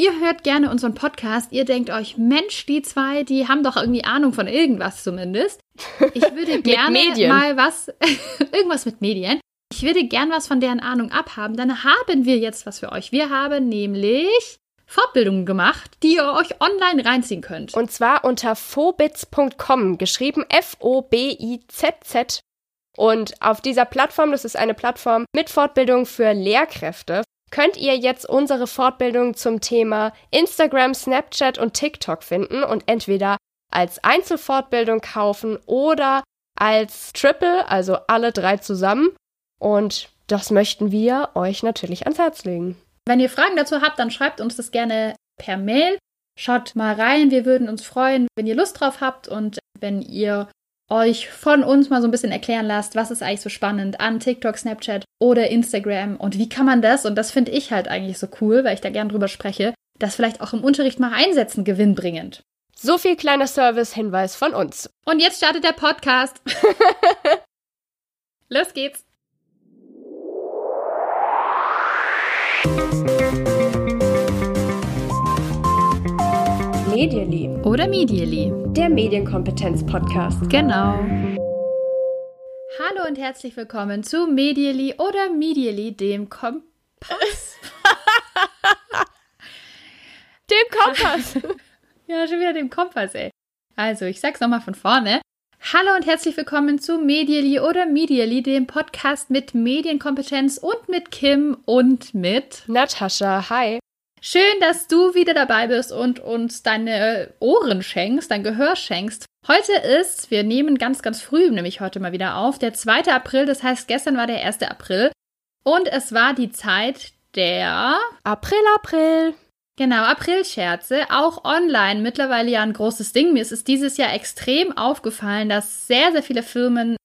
ihr hört gerne unseren Podcast, ihr denkt euch, Mensch, die zwei, die haben doch irgendwie Ahnung von irgendwas zumindest. Ich würde gerne mal was, irgendwas mit Medien. Ich würde gern was von deren Ahnung abhaben. Dann haben wir jetzt was für euch. Wir haben nämlich Fortbildungen gemacht, die ihr euch online reinziehen könnt. Und zwar unter phobits.com, geschrieben F-O-B-I-Z-Z. Und auf dieser Plattform, das ist eine Plattform mit Fortbildung für Lehrkräfte, könnt ihr jetzt unsere Fortbildung zum Thema Instagram, Snapchat und TikTok finden und entweder als Einzelfortbildung kaufen oder als Triple, also alle drei zusammen. Und das möchten wir euch natürlich ans Herz legen. Wenn ihr Fragen dazu habt, dann schreibt uns das gerne per Mail. Schaut mal rein, wir würden uns freuen, wenn ihr Lust drauf habt und wenn ihr euch von uns mal so ein bisschen erklären lasst, was ist eigentlich so spannend an TikTok, Snapchat oder Instagram und wie kann man das, und das finde ich halt eigentlich so cool, weil ich da gern drüber spreche, das vielleicht auch im Unterricht mal einsetzen, gewinnbringend. So viel kleiner Service-Hinweis von uns. Und jetzt startet der Podcast. Los geht's. Medially. Oder Medially. Der Medienkompetenz-Podcast. Genau. Hallo und herzlich willkommen zu Medially oder Medially, dem Kompass. dem Kompass. ja, schon wieder dem Kompass, ey. Also, ich sag's nochmal von vorne. Hallo und herzlich willkommen zu Medially oder Medially, dem Podcast mit Medienkompetenz und mit Kim und mit Natascha. Hi. Schön, dass du wieder dabei bist und uns deine Ohren schenkst, dein Gehör schenkst. Heute ist, wir nehmen ganz, ganz früh, nämlich heute mal wieder auf, der 2. April, das heißt, gestern war der 1. April. Und es war die Zeit der April, April. Genau, Aprilscherze, auch online mittlerweile ja ein großes Ding. Mir ist es dieses Jahr extrem aufgefallen, dass sehr, sehr viele Firmen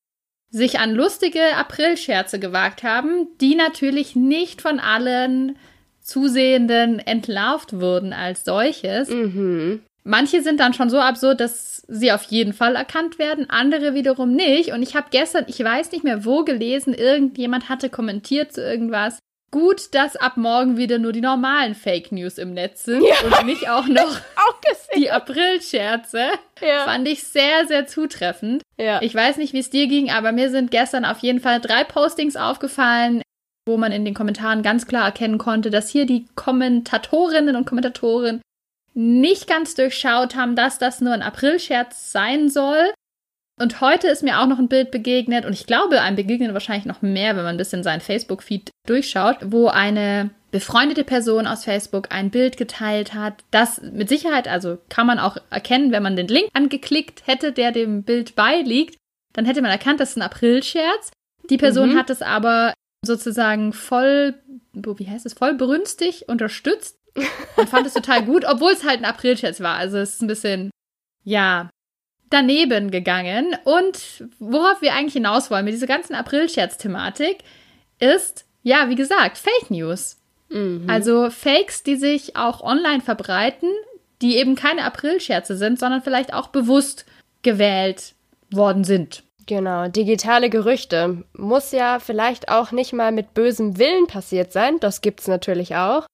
sich an lustige Aprilscherze gewagt haben, die natürlich nicht von allen Zusehenden entlarvt wurden als solches. Mhm. Manche sind dann schon so absurd, dass sie auf jeden Fall erkannt werden, andere wiederum nicht. Und ich habe gestern, ich weiß nicht mehr wo gelesen, irgendjemand hatte kommentiert zu irgendwas. Gut, dass ab morgen wieder nur die normalen Fake News im Netz sind ja. und nicht auch noch auch die April-Scherze. Ja. Fand ich sehr, sehr zutreffend. Ja. Ich weiß nicht, wie es dir ging, aber mir sind gestern auf jeden Fall drei Postings aufgefallen, wo man in den Kommentaren ganz klar erkennen konnte, dass hier die Kommentatorinnen und Kommentatoren nicht ganz durchschaut haben, dass das nur ein Aprilscherz sein soll. Und heute ist mir auch noch ein Bild begegnet und ich glaube, einem begegnet wahrscheinlich noch mehr, wenn man ein bisschen seinen Facebook-Feed durchschaut, wo eine befreundete Person aus Facebook ein Bild geteilt hat, das mit Sicherheit, also kann man auch erkennen, wenn man den Link angeklickt hätte, der dem Bild beiliegt, dann hätte man erkannt, das ist ein Aprilscherz. Die Person mhm. hat es aber sozusagen voll, wie heißt es, voll brünstig unterstützt und fand es total gut, obwohl es halt ein Aprilscherz war. Also es ist ein bisschen, ja, daneben gegangen. Und worauf wir eigentlich hinaus wollen mit dieser ganzen Aprilscherz-Thematik ist, ja, wie gesagt, Fake News. Mhm. Also Fakes, die sich auch online verbreiten, die eben keine Aprilscherze sind, sondern vielleicht auch bewusst gewählt worden sind. Genau, digitale Gerüchte. Muss ja vielleicht auch nicht mal mit bösem Willen passiert sein, das gibt's natürlich auch.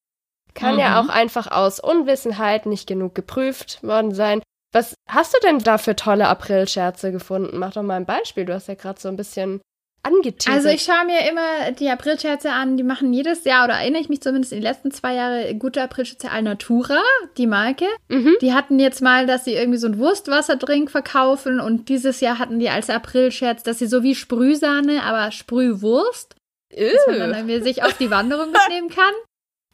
Kann mhm. ja auch einfach aus Unwissenheit nicht genug geprüft worden sein. Was hast du denn da für tolle Aprilscherze gefunden? Mach doch mal ein Beispiel. Du hast ja gerade so ein bisschen angeteasert. Also ich schaue mir immer die Aprilscherze an, die machen jedes Jahr, oder erinnere ich mich zumindest in den letzten zwei Jahren, gute Aprilscherze Alnatura, die Marke. Mhm. Die hatten jetzt mal, dass sie irgendwie so einen Wurstwasserdrink verkaufen und dieses Jahr hatten die als Aprilscherz, dass sie so wie Sprühsahne, aber Sprühwurst, dass man dann irgendwie sich auf die Wanderung mitnehmen kann.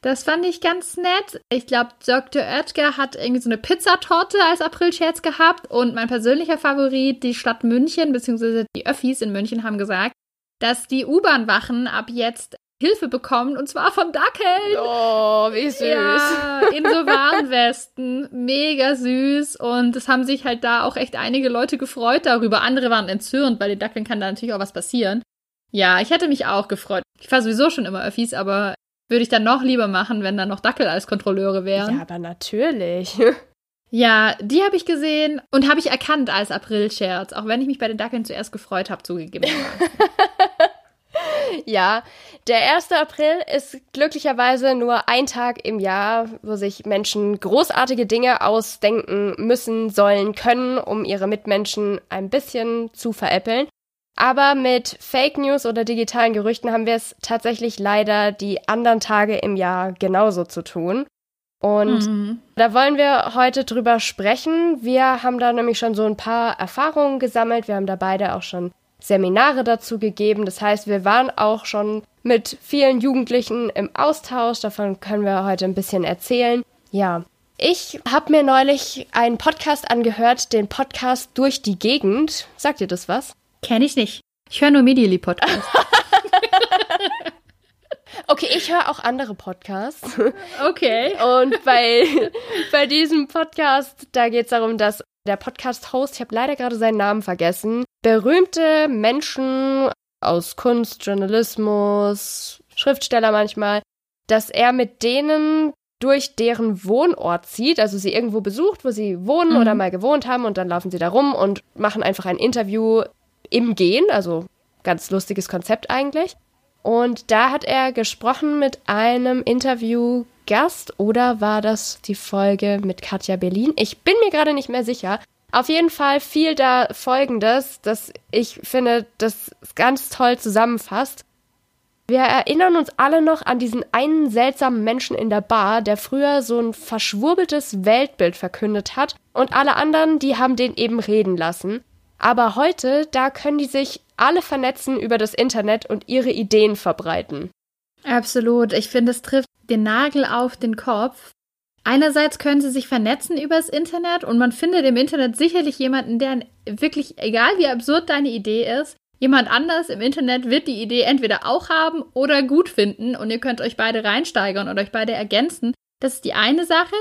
Das fand ich ganz nett. Ich glaube, Dr. Oetker hat irgendwie so eine Pizzatorte als Aprilscherz gehabt. Und mein persönlicher Favorit, die Stadt München, beziehungsweise die Öffis in München haben gesagt, dass die U-Bahn-Wachen ab jetzt Hilfe bekommen und zwar von Dackeln. Oh, wie süß. Ja, in so Warnwesten. Mega süß. Und es haben sich halt da auch echt einige Leute gefreut darüber. Andere waren entzürnt, weil den Dackeln kann da natürlich auch was passieren. Ja, ich hätte mich auch gefreut. Ich fahre sowieso schon immer Öffis, aber würde ich dann noch lieber machen, wenn dann noch Dackel als Kontrolleure wären. Ja, aber natürlich. Ja, die habe ich gesehen und habe ich erkannt als Aprilscherz, auch wenn ich mich bei den Dackeln zuerst gefreut habe, zugegeben. ja, der 1. April ist glücklicherweise nur ein Tag im Jahr, wo sich Menschen großartige Dinge ausdenken müssen, sollen, können, um ihre Mitmenschen ein bisschen zu veräppeln. Aber mit Fake News oder digitalen Gerüchten haben wir es tatsächlich leider die anderen Tage im Jahr genauso zu tun. Und mhm. da wollen wir heute drüber sprechen. Wir haben da nämlich schon so ein paar Erfahrungen gesammelt. Wir haben da beide auch schon Seminare dazu gegeben. Das heißt, wir waren auch schon mit vielen Jugendlichen im Austausch. Davon können wir heute ein bisschen erzählen. Ja, ich habe mir neulich einen Podcast angehört, den Podcast Durch die Gegend. Sagt ihr das was? Kenn ich nicht. Ich höre nur Medially Podcast. Okay, ich höre auch andere Podcasts. Okay. Und bei, bei diesem Podcast, da geht es darum, dass der Podcast-Host, ich habe leider gerade seinen Namen vergessen, berühmte Menschen aus Kunst, Journalismus, Schriftsteller manchmal, dass er mit denen durch deren Wohnort zieht, also sie irgendwo besucht, wo sie wohnen mhm. oder mal gewohnt haben und dann laufen sie da rum und machen einfach ein Interview im Gehen, also ganz lustiges Konzept eigentlich. Und da hat er gesprochen mit einem Interviewgast oder war das die Folge mit Katja Berlin? Ich bin mir gerade nicht mehr sicher. Auf jeden Fall fiel da Folgendes, das ich finde, das ganz toll zusammenfasst. Wir erinnern uns alle noch an diesen einen seltsamen Menschen in der Bar, der früher so ein verschwurbeltes Weltbild verkündet hat und alle anderen, die haben den eben reden lassen. Aber heute, da können die sich alle vernetzen über das Internet und ihre Ideen verbreiten. Absolut. Ich finde, es trifft den Nagel auf den Kopf. Einerseits können sie sich vernetzen übers Internet und man findet im Internet sicherlich jemanden, der wirklich, egal wie absurd deine Idee ist, jemand anders im Internet wird die Idee entweder auch haben oder gut finden und ihr könnt euch beide reinsteigern und euch beide ergänzen. Das ist die eine Sache.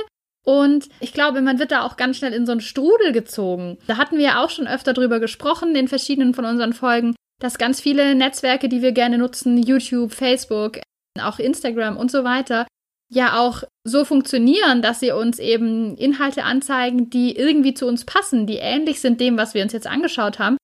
Und ich glaube, man wird da auch ganz schnell in so einen Strudel gezogen. Da hatten wir ja auch schon öfter drüber gesprochen in verschiedenen von unseren Folgen, dass ganz viele Netzwerke, die wir gerne nutzen, YouTube, Facebook, auch Instagram und so weiter, ja auch so funktionieren, dass sie uns eben Inhalte anzeigen, die irgendwie zu uns passen, die ähnlich sind dem, was wir uns jetzt angeschaut haben.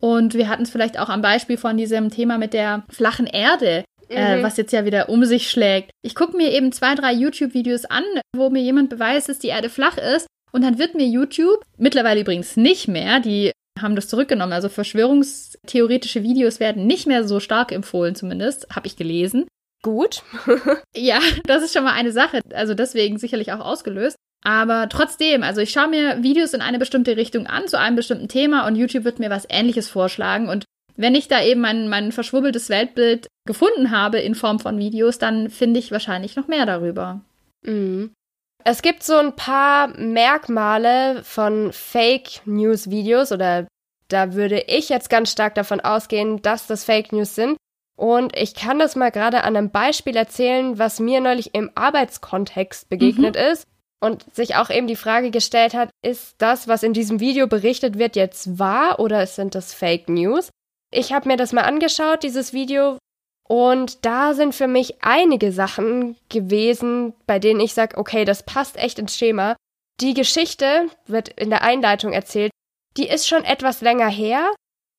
Und wir hatten es vielleicht auch am Beispiel von diesem Thema mit der flachen Erde. Äh, mhm. äh, was jetzt ja wieder um sich schlägt. Ich gucke mir eben zwei, drei YouTube-Videos an, wo mir jemand beweist, dass die Erde flach ist. Und dann wird mir YouTube, mittlerweile übrigens nicht mehr, die haben das zurückgenommen. Also verschwörungstheoretische Videos werden nicht mehr so stark empfohlen, zumindest, habe ich gelesen. Gut. ja, das ist schon mal eine Sache. Also deswegen sicherlich auch ausgelöst. Aber trotzdem, also ich schaue mir Videos in eine bestimmte Richtung an, zu einem bestimmten Thema und YouTube wird mir was ähnliches vorschlagen. Und wenn ich da eben mein, mein verschwurbeltes Weltbild gefunden habe in Form von Videos, dann finde ich wahrscheinlich noch mehr darüber. Mhm. Es gibt so ein paar Merkmale von Fake News Videos oder da würde ich jetzt ganz stark davon ausgehen, dass das Fake News sind. Und ich kann das mal gerade an einem Beispiel erzählen, was mir neulich im Arbeitskontext begegnet mhm. ist und sich auch eben die Frage gestellt hat, ist das, was in diesem Video berichtet wird, jetzt wahr oder sind das Fake News? Ich habe mir das mal angeschaut, dieses Video, und da sind für mich einige Sachen gewesen, bei denen ich sage, okay, das passt echt ins Schema. Die Geschichte wird in der Einleitung erzählt, die ist schon etwas länger her.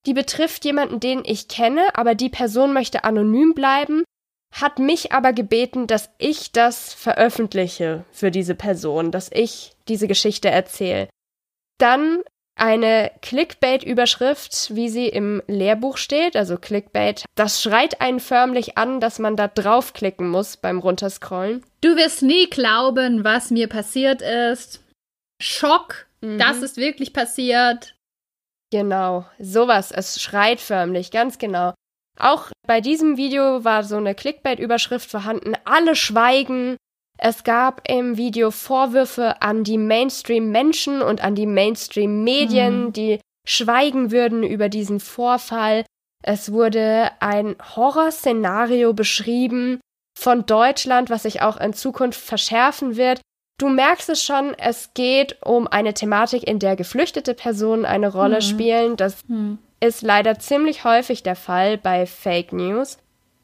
Die betrifft jemanden, den ich kenne, aber die Person möchte anonym bleiben, hat mich aber gebeten, dass ich das veröffentliche für diese Person, dass ich diese Geschichte erzähle. Dann eine Clickbait-Überschrift, wie sie im Lehrbuch steht, also Clickbait, das schreit einen förmlich an, dass man da draufklicken muss beim Runterscrollen. Du wirst nie glauben, was mir passiert ist. Schock, mhm. das ist wirklich passiert. Genau, sowas, es schreit förmlich, ganz genau. Auch bei diesem Video war so eine Clickbait-Überschrift vorhanden, alle schweigen, es gab im Video Vorwürfe an die Mainstream-Menschen und an die Mainstream-Medien, mhm. die schweigen würden über diesen Vorfall. Es wurde ein Horrorszenario beschrieben von Deutschland, was sich auch in Zukunft verschärfen wird. Du merkst es schon, es geht um eine Thematik, in der geflüchtete Personen eine Rolle mhm. spielen. Das mhm. ist leider ziemlich häufig der Fall bei Fake News.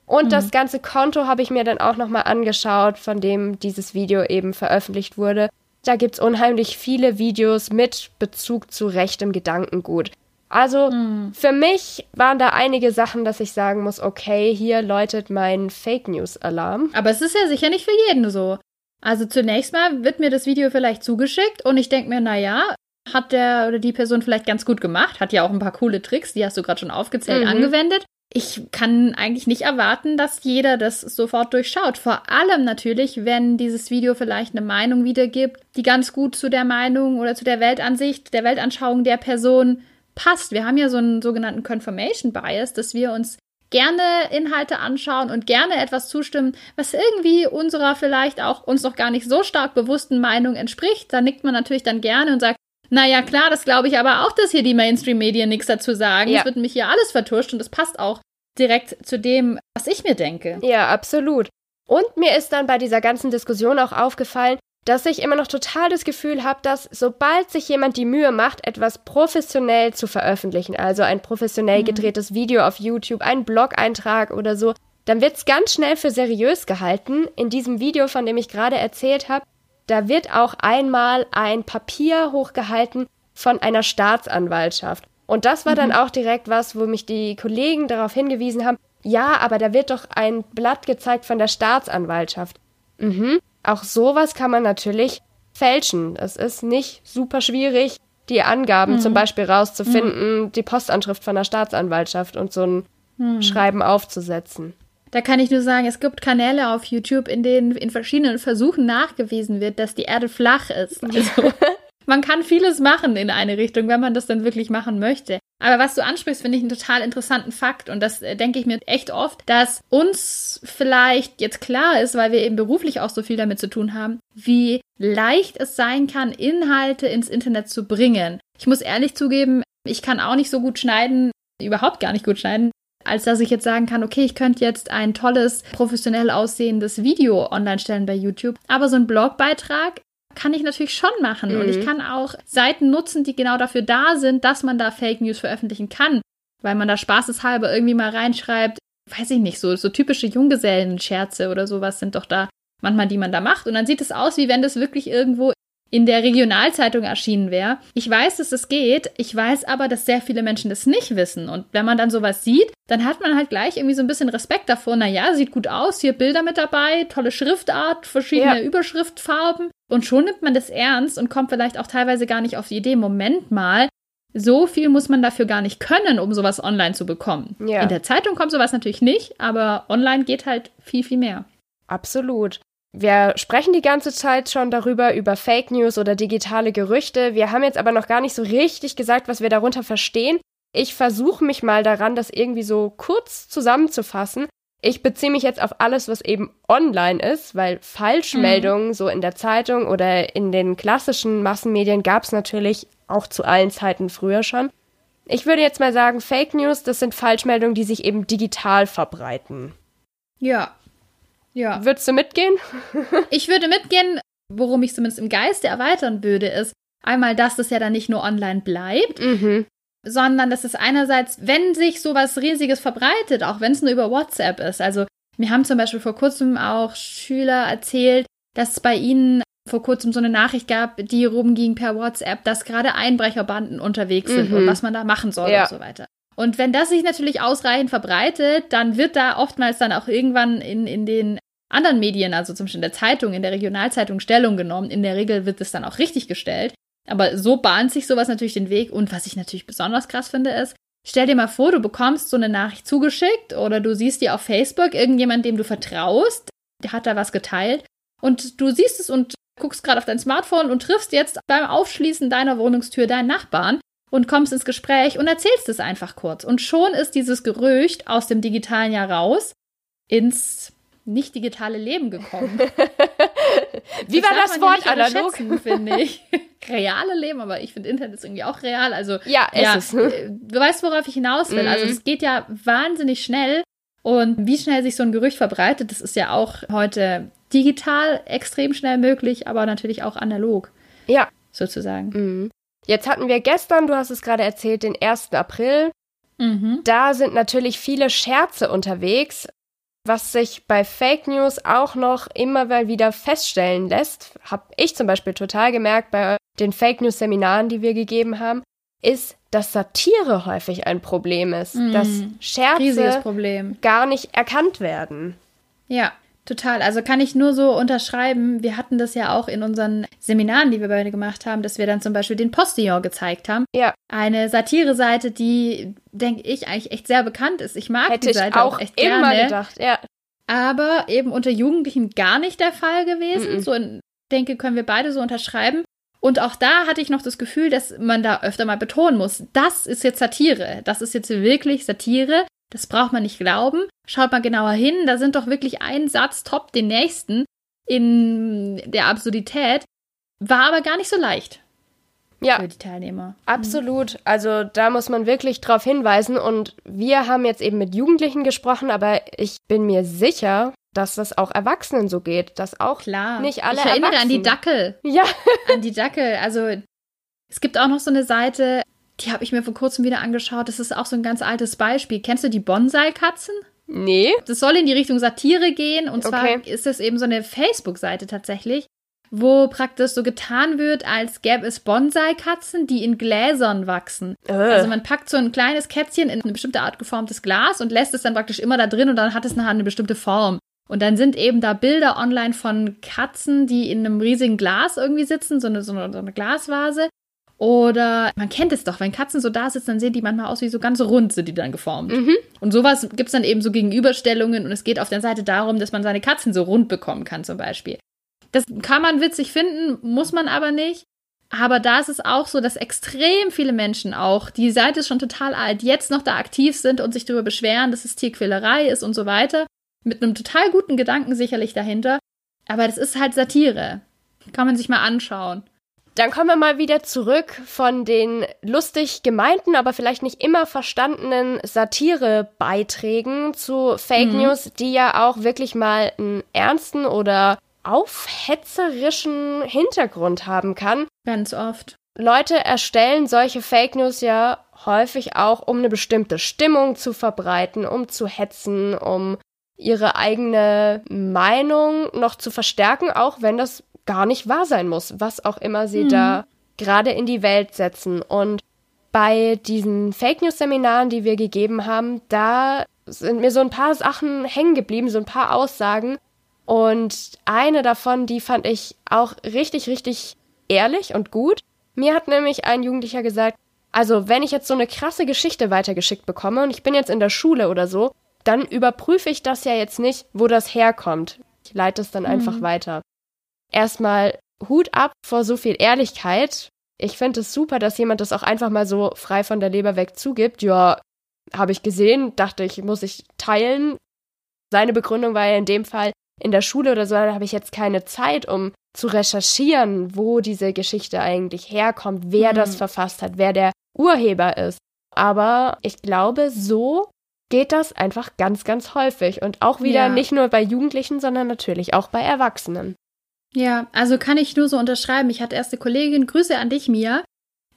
Und mhm. das ganze Konto habe ich mir dann auch nochmal angeschaut, von dem dieses Video eben veröffentlicht wurde. Da gibt es unheimlich viele Videos mit Bezug zu rechtem Gedankengut. Also mhm. für mich waren da einige Sachen, dass ich sagen muss, okay, hier läutet mein Fake News Alarm. Aber es ist ja sicher nicht für jeden so. Also zunächst mal wird mir das Video vielleicht zugeschickt und ich denke mir, naja, hat der oder die Person vielleicht ganz gut gemacht, hat ja auch ein paar coole Tricks, die hast du gerade schon aufgezählt, mhm. angewendet. Ich kann eigentlich nicht erwarten, dass jeder das sofort durchschaut. Vor allem natürlich, wenn dieses Video vielleicht eine Meinung wiedergibt, die ganz gut zu der Meinung oder zu der Weltansicht, der Weltanschauung der Person passt. Wir haben ja so einen sogenannten Confirmation Bias, dass wir uns gerne Inhalte anschauen und gerne etwas zustimmen, was irgendwie unserer vielleicht auch uns noch gar nicht so stark bewussten Meinung entspricht. Da nickt man natürlich dann gerne und sagt, naja, klar, das glaube ich aber auch, dass hier die Mainstream-Medien nichts dazu sagen. Es wird mich hier alles vertuscht und das passt auch direkt zu dem, was ich mir denke. Ja, absolut. Und mir ist dann bei dieser ganzen Diskussion auch aufgefallen, dass ich immer noch total das Gefühl habe, dass sobald sich jemand die Mühe macht, etwas professionell zu veröffentlichen, also ein professionell mhm. gedrehtes Video auf YouTube, ein Blog-Eintrag oder so, dann wird es ganz schnell für seriös gehalten. In diesem Video, von dem ich gerade erzählt habe, da wird auch einmal ein Papier hochgehalten von einer Staatsanwaltschaft. Und das war mhm. dann auch direkt was, wo mich die Kollegen darauf hingewiesen haben, ja, aber da wird doch ein Blatt gezeigt von der Staatsanwaltschaft. Mhm. Auch sowas kann man natürlich fälschen. Es ist nicht super schwierig, die Angaben mhm. zum Beispiel rauszufinden, mhm. die Postanschrift von der Staatsanwaltschaft und so ein mhm. Schreiben aufzusetzen. Da kann ich nur sagen, es gibt Kanäle auf YouTube, in denen in verschiedenen Versuchen nachgewiesen wird, dass die Erde flach ist. Also, man kann vieles machen in eine Richtung, wenn man das dann wirklich machen möchte. Aber was du ansprichst, finde ich einen total interessanten Fakt. Und das äh, denke ich mir echt oft, dass uns vielleicht jetzt klar ist, weil wir eben beruflich auch so viel damit zu tun haben, wie leicht es sein kann, Inhalte ins Internet zu bringen. Ich muss ehrlich zugeben, ich kann auch nicht so gut schneiden, überhaupt gar nicht gut schneiden, als dass ich jetzt sagen kann, okay, ich könnte jetzt ein tolles, professionell aussehendes Video online stellen bei YouTube. Aber so ein Blogbeitrag kann ich natürlich schon machen. Mhm. Und ich mhm. kann auch Seiten nutzen, die genau dafür da sind, dass man da Fake News veröffentlichen kann. Weil man da spaßeshalber irgendwie mal reinschreibt, weiß ich nicht, so, so typische Junggesellen-Scherze oder sowas sind doch da manchmal, die man da macht. Und dann sieht es aus, wie wenn das wirklich irgendwo in der Regionalzeitung erschienen wäre. Ich weiß, dass es geht. Ich weiß aber, dass sehr viele Menschen das nicht wissen. Und wenn man dann sowas sieht, dann hat man halt gleich irgendwie so ein bisschen Respekt davor. Naja, sieht gut aus, hier Bilder mit dabei, tolle Schriftart, verschiedene ja. Überschriftfarben. Und schon nimmt man das ernst und kommt vielleicht auch teilweise gar nicht auf die Idee, Moment mal, so viel muss man dafür gar nicht können, um sowas online zu bekommen. Ja. In der Zeitung kommt sowas natürlich nicht, aber online geht halt viel, viel mehr. Absolut. Wir sprechen die ganze Zeit schon darüber, über Fake News oder digitale Gerüchte. Wir haben jetzt aber noch gar nicht so richtig gesagt, was wir darunter verstehen. Ich versuche mich mal daran, das irgendwie so kurz zusammenzufassen. Ich beziehe mich jetzt auf alles, was eben online ist, weil Falschmeldungen mhm. so in der Zeitung oder in den klassischen Massenmedien gab es natürlich auch zu allen Zeiten früher schon. Ich würde jetzt mal sagen, Fake News, das sind Falschmeldungen, die sich eben digital verbreiten. Ja. Ja. Würdest du mitgehen? ich würde mitgehen, worum ich zumindest im Geiste erweitern würde, ist einmal, dass das ja dann nicht nur online bleibt, mhm sondern das ist einerseits, wenn sich sowas Riesiges verbreitet, auch wenn es nur über WhatsApp ist. Also mir haben zum Beispiel vor kurzem auch Schüler erzählt, dass es bei ihnen vor kurzem so eine Nachricht gab, die rumging per WhatsApp, dass gerade Einbrecherbanden unterwegs sind mhm. und was man da machen soll ja. und so weiter. Und wenn das sich natürlich ausreichend verbreitet, dann wird da oftmals dann auch irgendwann in, in den anderen Medien, also zum Beispiel in der Zeitung, in der Regionalzeitung Stellung genommen. In der Regel wird es dann auch richtig gestellt. Aber so bahnt sich sowas natürlich den Weg. Und was ich natürlich besonders krass finde, ist, stell dir mal vor, du bekommst so eine Nachricht zugeschickt oder du siehst die auf Facebook, irgendjemand, dem du vertraust, der hat da was geteilt. Und du siehst es und guckst gerade auf dein Smartphone und triffst jetzt beim Aufschließen deiner Wohnungstür deinen Nachbarn und kommst ins Gespräch und erzählst es einfach kurz. Und schon ist dieses Gerücht aus dem digitalen Jahr raus ins nicht digitale Leben gekommen. Wie das war das Wort analog? finde ich. Reale Leben, aber ich finde Internet ist irgendwie auch real. Also ja, ist ja, es. Äh, du weißt, worauf ich hinaus will. Also, mhm. Also es geht ja wahnsinnig schnell und wie schnell sich so ein Gerücht verbreitet, das ist ja auch heute digital extrem schnell möglich, aber natürlich auch analog. Ja, sozusagen. Mhm. Jetzt hatten wir gestern, du hast es gerade erzählt, den 1. April. Mhm. Da sind natürlich viele Scherze unterwegs. Was sich bei Fake News auch noch immer mal wieder feststellen lässt, habe ich zum Beispiel total gemerkt bei den Fake News Seminaren, die wir gegeben haben, ist, dass Satire häufig ein Problem ist, Mm, dass Scherze Problem. gar nicht erkannt werden. Ja, total. Also kann ich nur so unterschreiben. Wir hatten das ja auch in unseren Seminaren, die wir beide gemacht haben, dass wir dann zum Beispiel den Postillon gezeigt haben. Ja, Eine Satire-Seite, die, denke ich, eigentlich echt sehr bekannt ist. Ich mag hätte die ich Seite auch auch echt immer gerne. gedacht. Ja, aber eben unter Jugendlichen gar nicht der Fall gewesen. Mhm. So in- denke, können wir beide so unterschreiben. Und auch da hatte ich noch das Gefühl, dass man da öfter mal betonen muss, das ist jetzt Satire. Das ist jetzt wirklich Satire. Das braucht man nicht glauben. Schaut mal genauer hin. Da sind doch wirklich ein Satz top den nächsten in der Absurdität. War aber gar nicht so leicht ja. für die Teilnehmer. Absolut. Also da muss man wirklich drauf hinweisen. Und wir haben jetzt eben mit Jugendlichen gesprochen, aber ich bin mir sicher, dass das auch Erwachsenen so geht, dass auch Klar. nicht alle ich erinnere an die Dackel. ja, an die Dackel. Also es gibt auch noch so eine Seite, die habe ich mir vor kurzem wieder angeschaut. Das ist auch so ein ganz altes Beispiel. Kennst du die Bonsai-Katzen? nee, Das soll in die Richtung Satire gehen. Und zwar Okay. ist es eben so eine Facebook-Seite tatsächlich, wo praktisch so getan wird, als gäbe es Bonsai-Katzen, die in Gläsern wachsen. Äh. Also man packt so ein kleines Kätzchen in eine bestimmte Art geformtes Glas und lässt es dann praktisch immer da drin und dann hat es nachher eine bestimmte Form. Und dann sind eben da Bilder online von Katzen, die in einem riesigen Glas irgendwie sitzen, so eine, so eine, so eine Glasvase. Oder man kennt es doch, wenn Katzen so da sitzen, dann sehen die manchmal aus wie so ganz rund, sind die dann geformt. Und sowas gibt es dann eben so Gegenüberstellungen und es geht auf der Seite darum, dass man seine Katzen so rund bekommen kann, zum Beispiel. Das kann man witzig finden, muss man aber nicht. Aber da ist es auch so, dass extrem viele Menschen auch, die Seite ist schon total alt, jetzt noch da aktiv sind und sich darüber beschweren, dass es Tierquälerei ist und so weiter. Mit einem total guten Gedanken sicherlich dahinter. Aber das ist halt Satire. Kann man sich mal anschauen. Dann kommen wir mal wieder zurück von den lustig gemeinten, aber vielleicht nicht immer verstandenen Satirebeiträgen zu Fake Mhm. News, die ja auch wirklich mal einen ernsten oder aufhetzerischen Hintergrund haben kann. Ganz oft. Leute erstellen solche Fake News ja häufig auch, um eine bestimmte Stimmung zu verbreiten, um zu hetzen, um ihre eigene Meinung noch zu verstärken, auch wenn das gar nicht wahr sein muss, was auch immer sie Mhm. da gerade in die Welt setzen. Und bei diesen Fake News Seminaren, die wir gegeben haben, da sind mir so ein paar Sachen hängen geblieben, so ein paar Aussagen. Und eine davon, die fand ich auch richtig, richtig ehrlich und gut. Mir hat nämlich ein Jugendlicher gesagt, also wenn ich jetzt so eine krasse Geschichte weitergeschickt bekomme und ich bin jetzt in der Schule oder so, dann überprüfe ich das ja jetzt nicht, wo das herkommt. Ich leite es dann einfach weiter. Erstmal Hut ab vor so viel Ehrlichkeit. Ich finde es super, dass jemand das auch einfach mal so frei von der Leber weg zugibt. Ja, habe ich gesehen, dachte ich, muss ich teilen. Seine Begründung war ja in dem Fall, in der Schule oder so, da habe ich jetzt keine Zeit, um zu recherchieren, wo diese Geschichte eigentlich herkommt, wer Mhm. das verfasst hat, wer der Urheber ist. Aber ich glaube, so geht das einfach ganz, ganz häufig. Und auch wieder Ja. nicht nur bei Jugendlichen, sondern natürlich auch bei Erwachsenen. Ja, also kann ich nur so unterschreiben. Ich hatte erst eine Kollegin, Grüße an dich, Mia,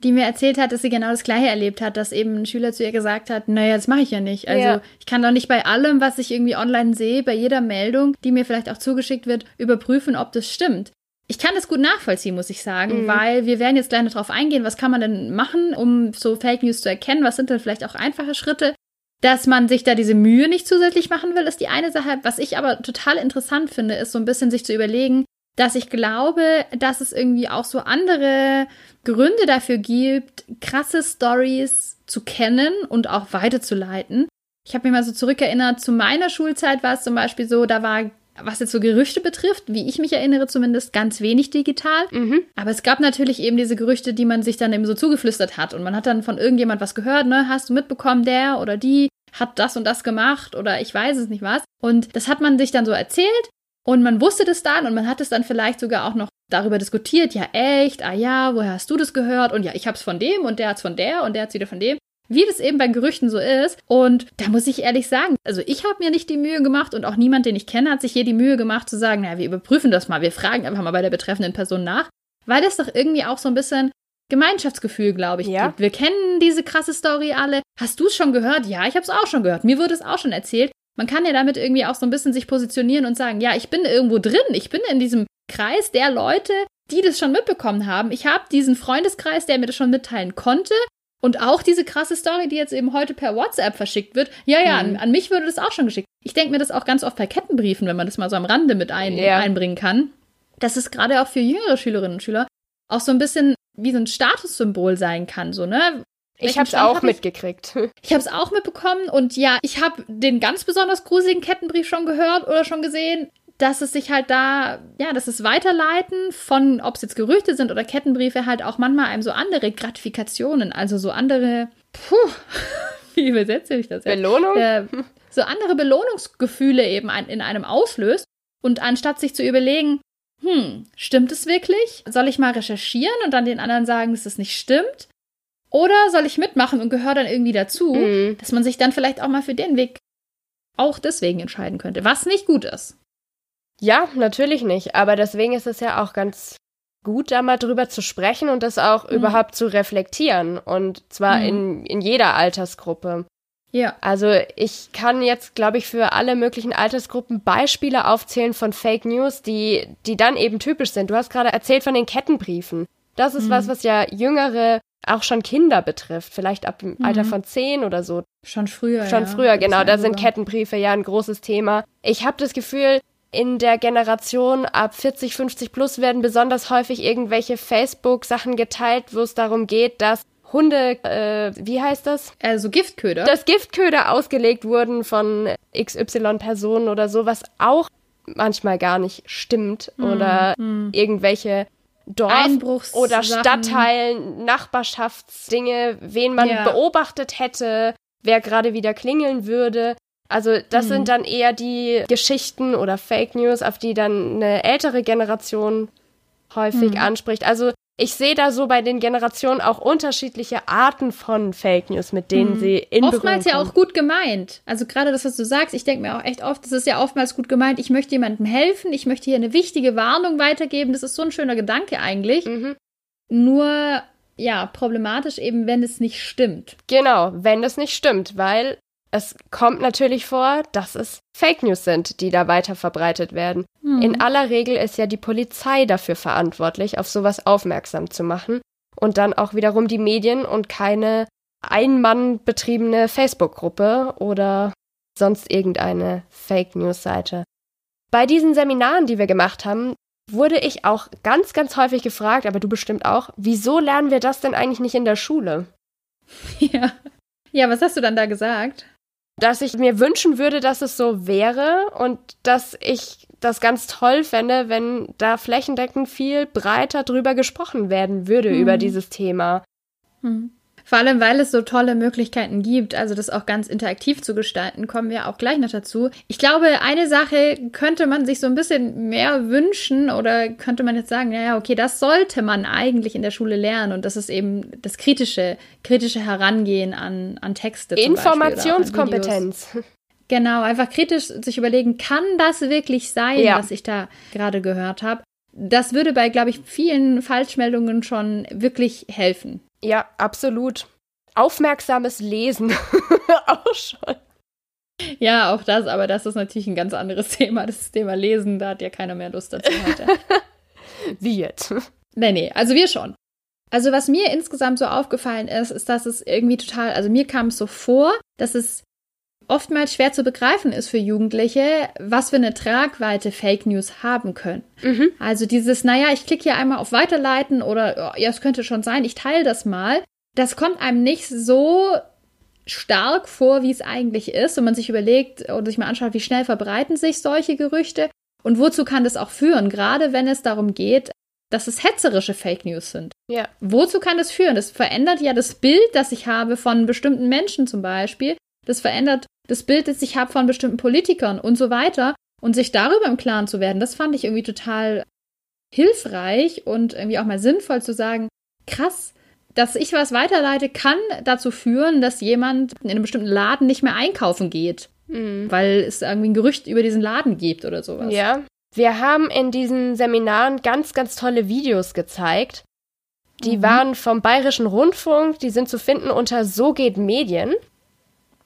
die mir erzählt hat, dass sie genau das Gleiche erlebt hat, dass eben ein Schüler zu ihr gesagt hat, naja, das mache ich ja nicht. Also Ja. ich kann doch nicht bei allem, was ich irgendwie online sehe, bei jeder Meldung, die mir vielleicht auch zugeschickt wird, überprüfen, ob das stimmt. Ich kann das gut nachvollziehen, muss ich sagen, Mhm. weil wir werden jetzt gleich noch drauf eingehen, was kann man denn machen, um so Fake News zu erkennen, was sind denn vielleicht auch einfache Schritte. Dass man sich da diese Mühe nicht zusätzlich machen will, ist die eine Sache. Was ich aber total interessant finde, ist so ein bisschen sich zu überlegen, dass ich glaube, dass es irgendwie auch so andere Gründe dafür gibt, krasse Stories zu kennen und auch weiterzuleiten. Ich habe mich mal so zurückerinnert, zu meiner Schulzeit war es zum Beispiel so, da war, was jetzt so Gerüchte betrifft, wie ich mich erinnere zumindest, ganz wenig digital. Mhm. Aber es gab natürlich eben diese Gerüchte, die man sich dann eben so zugeflüstert hat. Und man hat dann von irgendjemand was gehört, ne? Hast du mitbekommen, der oder die hat das und das gemacht oder ich weiß es nicht was. Und das hat man sich dann so erzählt und man wusste das dann und man hat es dann vielleicht sogar auch noch darüber diskutiert. Ja, echt? Ah ja, woher hast du das gehört? Und ja, ich hab's von dem und der hat's von der und der hat's wieder von dem. Wie das eben bei Gerüchten so ist. Und da muss ich ehrlich sagen, also ich habe mir nicht die Mühe gemacht und auch niemand, den ich kenne, hat sich hier die Mühe gemacht zu sagen, naja, wir überprüfen das mal, wir fragen einfach mal bei der betreffenden Person nach. Weil das doch irgendwie auch so ein bisschen Gemeinschaftsgefühl, glaube ich, Ja. gibt. Wir kennen diese krasse Story alle. Hast du es schon gehört? Ja, ich habe es auch schon gehört. Mir wurde es auch schon erzählt. Man kann ja damit irgendwie auch so ein bisschen sich positionieren und sagen, ja, ich bin irgendwo drin. Ich bin in diesem Kreis der Leute, die das schon mitbekommen haben. Ich habe diesen Freundeskreis, der mir das schon mitteilen konnte. Und auch diese krasse Story, die jetzt eben heute per WhatsApp verschickt wird. Ja, ja, mhm. an, an, mich würde das auch schon geschickt. Ich denke mir das auch ganz oft bei Kettenbriefen, wenn man das mal so am Rande mit ein, ja. einbringen kann. Dass es gerade auch für jüngere Schülerinnen und Schüler auch so ein bisschen wie so ein Statussymbol sein kann, so, ne? Ich habe es auch hab mitgekriegt. Ich habe es auch mitbekommen und ja, ich habe den ganz besonders gruseligen Kettenbrief schon gehört oder schon gesehen, dass es sich halt da, ja, dass es Weiterleiten von, ob es jetzt Gerüchte sind oder Kettenbriefe, halt auch manchmal einem so andere Gratifikationen, also so andere, puh, wie übersetze ich das jetzt? Belohnung? Äh, so andere Belohnungsgefühle eben in einem auslöst. Und anstatt sich zu überlegen, hm, stimmt es wirklich? Soll ich mal recherchieren und dann den anderen sagen, dass es nicht stimmt? Oder soll ich mitmachen und gehöre dann irgendwie dazu, mhm. dass man sich dann vielleicht auch mal für den Weg auch deswegen entscheiden könnte, was nicht gut ist. Ja, natürlich nicht. Aber deswegen ist es ja auch ganz gut, da mal drüber zu sprechen und das auch mhm. überhaupt zu reflektieren. Und zwar mhm. in, in jeder Altersgruppe. Ja. Also ich kann jetzt, glaube ich, für alle möglichen Altersgruppen Beispiele aufzählen von Fake News, die, die dann eben typisch sind. Du hast gerade erzählt von den Kettenbriefen. Das ist mhm. was, was ja jüngere, auch schon Kinder betrifft, vielleicht ab dem Alter mhm. von zehn oder so. Schon früher. Schon ja. früher, genau. Da sind Kettenbriefe ja ein großes Thema. Ich habe das Gefühl, in der Generation ab 40, 50 plus werden besonders häufig irgendwelche Facebook-Sachen geteilt, wo es darum geht, dass Hunde, äh, wie heißt das? Also Giftköder. Dass Giftköder ausgelegt wurden von XY-Personen oder so, was auch manchmal gar nicht stimmt. Hm, oder hm. irgendwelche Dorf- oder Stadtteilen, Nachbarschaftsdinge, wen man ja. beobachtet hätte, wer gerade wieder klingeln würde. Also das mhm. sind dann eher die Geschichten oder Fake News, auf die dann eine ältere Generation häufig mhm. anspricht. Also ich sehe da so bei den Generationen auch unterschiedliche Arten von Fake News, mit denen mhm. sie in Oftmals ja auch gut gemeint. Also gerade das, was du sagst, ich denke mir auch echt oft, das ist ja oftmals gut gemeint. Ich möchte jemandem helfen, ich möchte hier eine wichtige Warnung weitergeben. Das ist so ein schöner Gedanke eigentlich. Mhm. Nur ja, problematisch eben, wenn es nicht stimmt. Genau, wenn es nicht stimmt, weil es kommt natürlich vor, dass es Fake News sind, die da weiter verbreitet werden. Mhm. In aller Regel ist ja die Polizei dafür verantwortlich, auf sowas aufmerksam zu machen und dann auch wiederum die Medien und keine Ein-Mann betriebene Facebook-Gruppe oder sonst irgendeine Fake News-Seite. Bei diesen Seminaren, die wir gemacht haben, wurde ich auch ganz, ganz häufig gefragt, aber du bestimmt auch, wieso lernen wir das denn eigentlich nicht in der Schule? Ja. Ja, was hast du dann da gesagt? Dass ich mir wünschen würde, dass es so wäre und dass ich das ganz toll fände, wenn da flächendeckend viel breiter drüber gesprochen werden würde mhm. über dieses Thema. Mhm. Vor allem, weil es so tolle Möglichkeiten gibt, also das auch ganz interaktiv zu gestalten, kommen wir auch gleich noch dazu. Ich glaube, eine Sache könnte man sich so ein bisschen mehr wünschen oder könnte man jetzt sagen, naja, okay, das sollte man eigentlich in der Schule lernen und das ist eben das kritische, kritische Herangehen an, an Texte. Informationskompetenz. Genau, einfach kritisch sich überlegen, kann das wirklich sein, ja. was ich da gerade gehört habe? Das würde bei, glaube ich, vielen Falschmeldungen schon wirklich helfen. Ja, absolut. Aufmerksames Lesen auch schon. Ja, auch das, aber das ist natürlich ein ganz anderes Thema. Das Thema Lesen, da hat ja keiner mehr Lust dazu heute. Wie jetzt? Nee, nee, also wir schon. Also was mir insgesamt so aufgefallen ist, ist, dass es irgendwie total, also mir kam es so vor, dass es oftmals schwer zu begreifen ist für Jugendliche, was für eine Tragweite Fake News haben können. Mhm. Also dieses, naja, ich klicke hier einmal auf Weiterleiten oder oh, ja, es könnte schon sein, ich teile das mal. Das kommt einem nicht so stark vor, wie es eigentlich ist, wenn man sich überlegt oder sich mal anschaut, wie schnell verbreiten sich solche Gerüchte und wozu kann das auch führen, gerade wenn es darum geht, dass es hetzerische Fake News sind. Ja. Wozu kann das führen? Das verändert ja das Bild, das ich habe von bestimmten Menschen zum Beispiel. Das verändert das Bild, das ich habe von bestimmten Politikern und so weiter. Und sich darüber im Klaren zu werden, das fand ich irgendwie total hilfreich und irgendwie auch mal sinnvoll zu sagen, krass, dass ich was weiterleite, kann dazu führen, dass jemand in einem bestimmten Laden nicht mehr einkaufen geht. Mhm. Weil es irgendwie ein Gerücht über diesen Laden gibt oder sowas. Ja. Wir haben in diesen Seminaren ganz, ganz tolle Videos gezeigt. Die mhm. waren vom Bayerischen Rundfunk, die sind zu finden unter So geht Medien.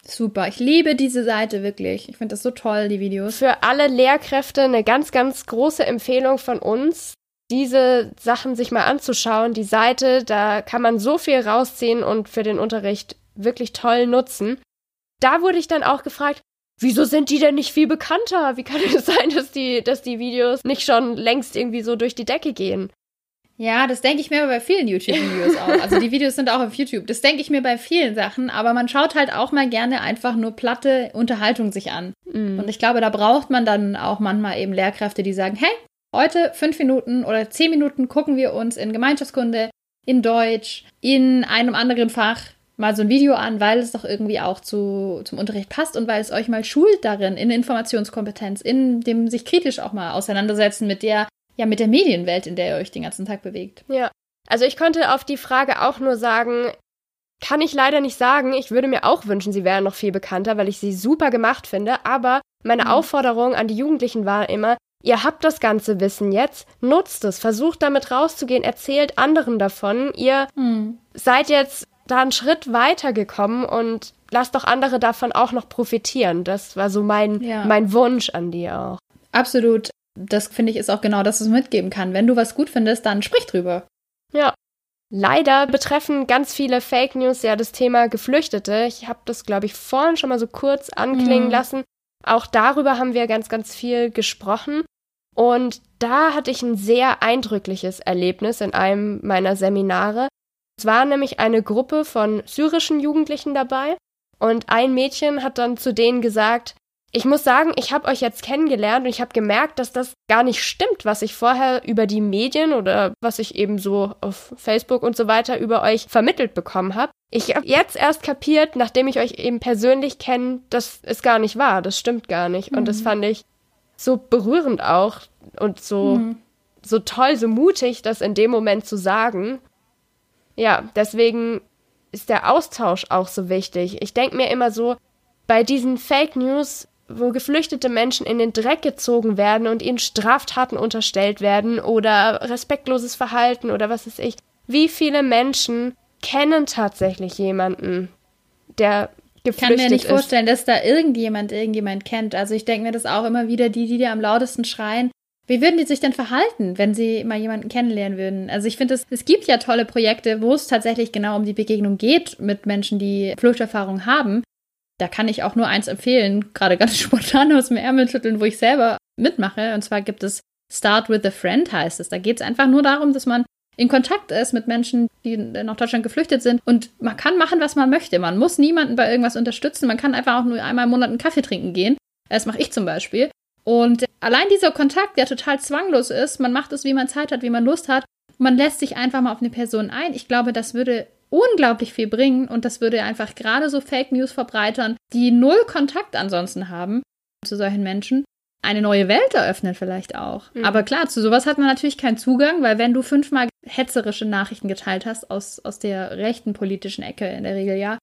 Super, ich liebe diese Seite wirklich. Ich finde das so toll, die Videos. Für alle Lehrkräfte eine ganz, ganz große Empfehlung von uns. diese Sachen sich mal anzuschauen. Die Seite, da kann man so viel rausziehen und für den Unterricht wirklich toll nutzen. Da wurde ich dann auch gefragt, wieso sind die denn nicht viel bekannter? Wie kann es sein, dass die, dass die Videos nicht schon längst irgendwie so durch die Decke gehen? Ja, das denke ich mir bei vielen YouTube-Videos auch. Also die Videos sind auch auf YouTube. Das denke ich mir bei vielen Sachen, aber man schaut halt auch mal gerne einfach nur platte Unterhaltung sich an. Mm. Und ich glaube, da braucht man dann auch manchmal eben Lehrkräfte, die sagen, hey, heute fünf Minuten oder zehn Minuten gucken wir uns in Gemeinschaftskunde, in Deutsch, in einem anderen Fach mal so ein Video an, weil es doch irgendwie auch zu, zum Unterricht passt und weil es euch mal schult darin, in Informationskompetenz, in dem sich kritisch auch mal auseinandersetzen mit der ja mit der Medienwelt, in der ihr euch den ganzen Tag bewegt. Ja. Also ich konnte auf die Frage auch nur sagen, kann ich leider nicht sagen. Ich würde mir auch wünschen, sie wären noch viel bekannter, weil ich sie super gemacht finde. Aber meine mhm. Aufforderung an die Jugendlichen war immer, ihr habt das ganze Wissen jetzt, nutzt es, versucht damit rauszugehen, erzählt anderen davon. Ihr mhm. seid jetzt da einen Schritt weitergekommen und lasst doch andere davon auch noch profitieren. Das war so mein, ja. mein Wunsch an die auch. Absolut das finde ich ist auch genau das, was man mitgeben kann. Wenn du was gut findest, dann sprich drüber. Ja. Leider betreffen ganz viele Fake News ja das Thema Geflüchtete. Ich habe das, glaube ich, vorhin schon mal so kurz anklingen mhm. lassen. Auch darüber haben wir ganz, ganz viel gesprochen. Und da hatte ich ein sehr eindrückliches Erlebnis in einem meiner Seminare. Es war nämlich eine Gruppe von syrischen Jugendlichen dabei. Und ein Mädchen hat dann zu denen gesagt, ich muss sagen, ich habe euch jetzt kennengelernt und ich habe gemerkt, dass das gar nicht stimmt, was ich vorher über die Medien oder was ich eben so auf Facebook und so weiter über euch vermittelt bekommen habe. Ich habe jetzt erst kapiert, nachdem ich euch eben persönlich kenne, dass es gar nicht wahr, das stimmt gar nicht. Mhm. Und das mhm. fand ich so berührend auch und so, mhm. so toll, so mutig, das in dem Moment zu sagen. Ja, deswegen ist der Austausch auch so wichtig. Ich denke mir immer so, bei diesen Fake News wo geflüchtete Menschen in den Dreck gezogen werden und ihnen Straftaten unterstellt werden oder respektloses Verhalten oder was weiß ich. Wie viele Menschen kennen tatsächlich jemanden, der geflüchtet ist? Ich kann mir nicht ist. vorstellen, dass da irgendjemand irgendjemand kennt. Also ich denke mir das auch immer wieder, die, die dir am lautesten schreien. Wie würden die sich denn verhalten, wenn sie mal jemanden kennenlernen würden? Also ich finde, es, es gibt ja tolle Projekte, wo es tatsächlich genau um die Begegnung geht mit Menschen, die Fluchterfahrung haben da kann ich auch nur eins empfehlen, gerade ganz spontan aus dem Ärmel schütteln, wo ich selber mitmache. Und zwar gibt es Start with a Friend, heißt es. Da geht es einfach nur darum, dass man in Kontakt ist mit Menschen, die nach Deutschland geflüchtet sind. Und man kann machen, was man möchte. Man muss niemanden bei irgendwas unterstützen. Man kann einfach auch nur einmal im Monat einen Kaffee trinken gehen. Das mache ich zum Beispiel. Und allein dieser Kontakt, der total zwanglos ist, man macht es, wie man Zeit hat, wie man Lust hat. Man lässt sich einfach mal auf eine Person ein. Ich glaube, das würde unglaublich viel bringen und das würde einfach gerade so Fake News verbreitern, die null Kontakt ansonsten haben zu solchen Menschen. Eine neue Welt eröffnen vielleicht auch. Mhm. Aber klar, zu sowas hat man natürlich keinen Zugang, weil wenn du fünfmal hetzerische Nachrichten geteilt hast aus, aus der rechten politischen Ecke in der Regel ja,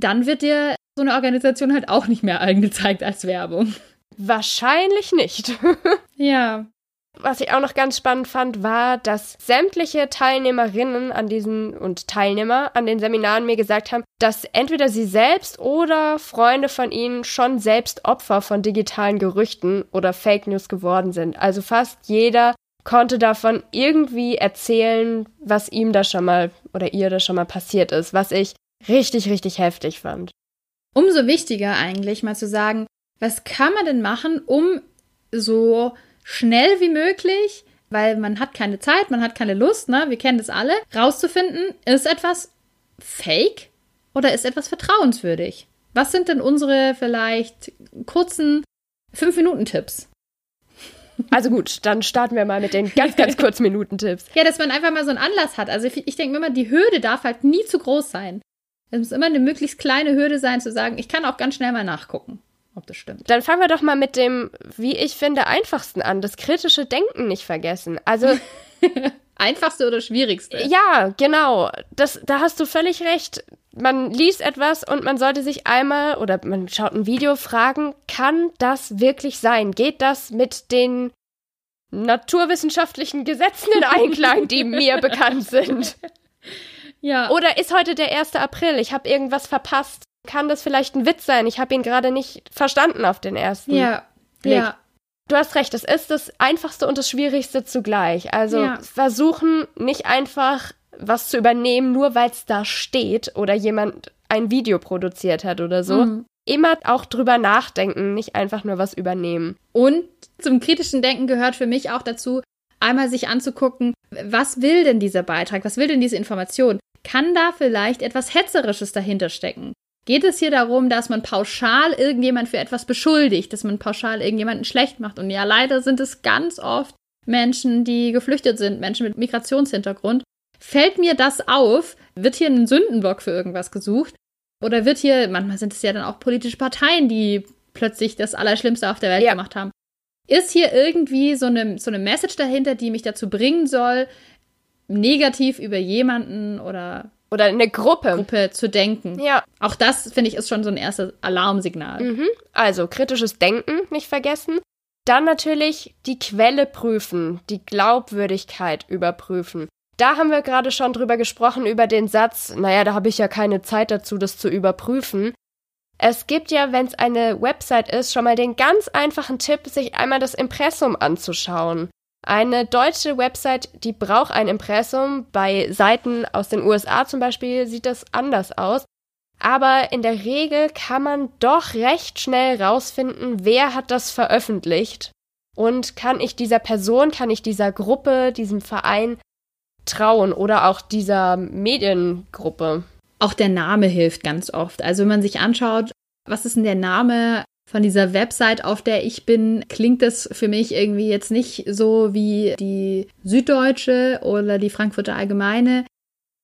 dann wird dir so eine Organisation halt auch nicht mehr angezeigt als Werbung. Wahrscheinlich nicht. ja. Was ich auch noch ganz spannend fand, war, dass sämtliche Teilnehmerinnen an diesen und Teilnehmer an den Seminaren mir gesagt haben, dass entweder sie selbst oder Freunde von ihnen schon selbst Opfer von digitalen Gerüchten oder Fake News geworden sind. Also fast jeder konnte davon irgendwie erzählen, was ihm da schon mal oder ihr da schon mal passiert ist, was ich richtig, richtig heftig fand. Umso wichtiger eigentlich mal zu sagen, was kann man denn machen, um so schnell wie möglich, weil man hat keine Zeit, man hat keine Lust, ne? Wir kennen das alle, rauszufinden, ist etwas fake oder ist etwas vertrauenswürdig? Was sind denn unsere vielleicht kurzen 5-Minuten-Tipps? Also gut, dann starten wir mal mit den ganz, ganz kurzen Minuten-Tipps. Ja, dass man einfach mal so einen Anlass hat. Also ich, ich denke immer, die Hürde darf halt nie zu groß sein. Es muss immer eine möglichst kleine Hürde sein, zu sagen, ich kann auch ganz schnell mal nachgucken ob das stimmt. Dann fangen wir doch mal mit dem, wie ich finde, einfachsten an. Das kritische Denken nicht vergessen. Also. Einfachste oder schwierigste? Ja, genau. Das, da hast du völlig recht. Man liest etwas und man sollte sich einmal oder man schaut ein Video fragen, kann das wirklich sein? Geht das mit den naturwissenschaftlichen Gesetzen in Einklang, die mir bekannt sind? Ja. Oder ist heute der 1. April? Ich habe irgendwas verpasst kann das vielleicht ein Witz sein. Ich habe ihn gerade nicht verstanden auf den ersten. Ja, Blick. ja. Du hast recht, es ist das Einfachste und das Schwierigste zugleich. Also ja. versuchen nicht einfach was zu übernehmen, nur weil es da steht oder jemand ein Video produziert hat oder so. Mhm. Immer auch drüber nachdenken, nicht einfach nur was übernehmen. Und zum kritischen Denken gehört für mich auch dazu, einmal sich anzugucken, was will denn dieser Beitrag, was will denn diese Information? Kann da vielleicht etwas Hetzerisches dahinter stecken? Geht es hier darum, dass man pauschal irgendjemand für etwas beschuldigt, dass man pauschal irgendjemanden schlecht macht? Und ja, leider sind es ganz oft Menschen, die geflüchtet sind, Menschen mit Migrationshintergrund. Fällt mir das auf? Wird hier ein Sündenbock für irgendwas gesucht? Oder wird hier, manchmal sind es ja dann auch politische Parteien, die plötzlich das Allerschlimmste auf der Welt ja. gemacht haben. Ist hier irgendwie so eine, so eine Message dahinter, die mich dazu bringen soll, negativ über jemanden oder oder eine Gruppe. Gruppe zu denken. Ja. Auch das, finde ich, ist schon so ein erstes Alarmsignal. Mhm. Also kritisches Denken nicht vergessen. Dann natürlich die Quelle prüfen, die Glaubwürdigkeit überprüfen. Da haben wir gerade schon drüber gesprochen, über den Satz, naja, da habe ich ja keine Zeit dazu, das zu überprüfen. Es gibt ja, wenn es eine Website ist, schon mal den ganz einfachen Tipp, sich einmal das Impressum anzuschauen. Eine deutsche Website, die braucht ein Impressum. Bei Seiten aus den USA zum Beispiel sieht das anders aus. Aber in der Regel kann man doch recht schnell rausfinden, wer hat das veröffentlicht. Und kann ich dieser Person, kann ich dieser Gruppe, diesem Verein trauen oder auch dieser Mediengruppe? Auch der Name hilft ganz oft. Also wenn man sich anschaut, was ist denn der Name von dieser Website, auf der ich bin, klingt das für mich irgendwie jetzt nicht so wie die Süddeutsche oder die Frankfurter Allgemeine.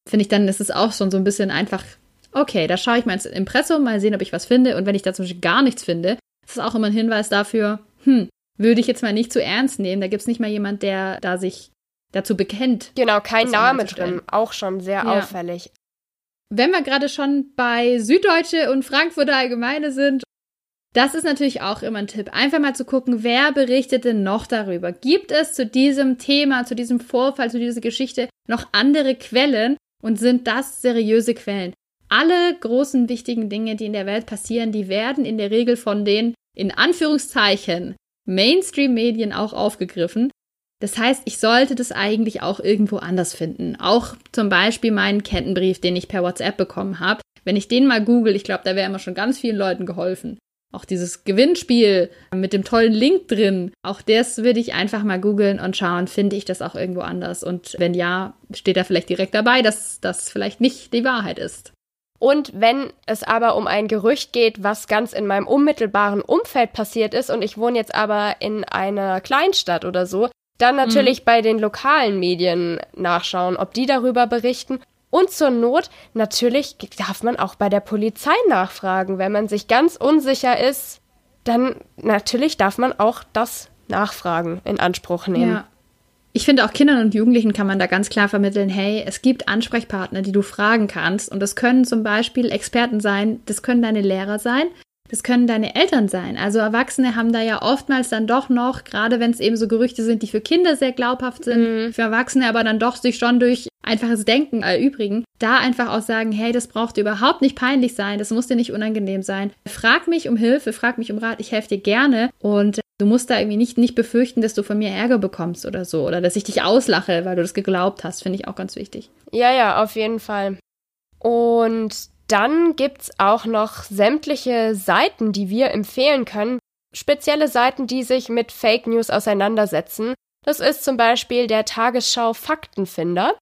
Finde ich dann, ist es auch schon so ein bisschen einfach, okay, da schaue ich mal ins Impressum, mal sehen, ob ich was finde. Und wenn ich da zum Beispiel gar nichts finde, ist es auch immer ein Hinweis dafür, hm, würde ich jetzt mal nicht zu ernst nehmen. Da gibt es nicht mal jemand, der da sich dazu bekennt. Genau, kein Name drin, auch schon sehr ja. auffällig. Wenn wir gerade schon bei Süddeutsche und Frankfurter Allgemeine sind, das ist natürlich auch immer ein Tipp. Einfach mal zu gucken, wer berichtet denn noch darüber? Gibt es zu diesem Thema, zu diesem Vorfall, zu dieser Geschichte noch andere Quellen und sind das seriöse Quellen? Alle großen wichtigen Dinge, die in der Welt passieren, die werden in der Regel von den, in Anführungszeichen, Mainstream-Medien auch aufgegriffen. Das heißt, ich sollte das eigentlich auch irgendwo anders finden. Auch zum Beispiel meinen Kettenbrief, den ich per WhatsApp bekommen habe. Wenn ich den mal google, ich glaube, da wäre immer schon ganz vielen Leuten geholfen. Auch dieses Gewinnspiel mit dem tollen Link drin, auch das würde ich einfach mal googeln und schauen, finde ich das auch irgendwo anders. Und wenn ja, steht da vielleicht direkt dabei, dass das vielleicht nicht die Wahrheit ist. Und wenn es aber um ein Gerücht geht, was ganz in meinem unmittelbaren Umfeld passiert ist und ich wohne jetzt aber in einer Kleinstadt oder so, dann natürlich mhm. bei den lokalen Medien nachschauen, ob die darüber berichten und zur Not, natürlich darf man auch bei der Polizei nachfragen. Wenn man sich ganz unsicher ist, dann natürlich darf man auch das Nachfragen in Anspruch nehmen. Ja. Ich finde auch Kindern und Jugendlichen kann man da ganz klar vermitteln, hey, es gibt Ansprechpartner, die du fragen kannst. Und das können zum Beispiel Experten sein, das können deine Lehrer sein, das können deine Eltern sein. Also Erwachsene haben da ja oftmals dann doch noch, gerade wenn es eben so Gerüchte sind, die für Kinder sehr glaubhaft sind, mhm. für Erwachsene aber dann doch sich schon durch einfaches Denken erübrigen, da einfach auch sagen, hey, das braucht dir überhaupt nicht peinlich sein, das muss dir nicht unangenehm sein. Frag mich um Hilfe, frag mich um Rat, ich helfe dir gerne und du musst da irgendwie nicht, nicht befürchten, dass du von mir Ärger bekommst oder so oder dass ich dich auslache, weil du das geglaubt hast, finde ich auch ganz wichtig. Ja, ja, auf jeden Fall. Und dann gibt's auch noch sämtliche Seiten, die wir empfehlen können. Spezielle Seiten, die sich mit Fake News auseinandersetzen. Das ist zum Beispiel der Tagesschau Faktenfinder.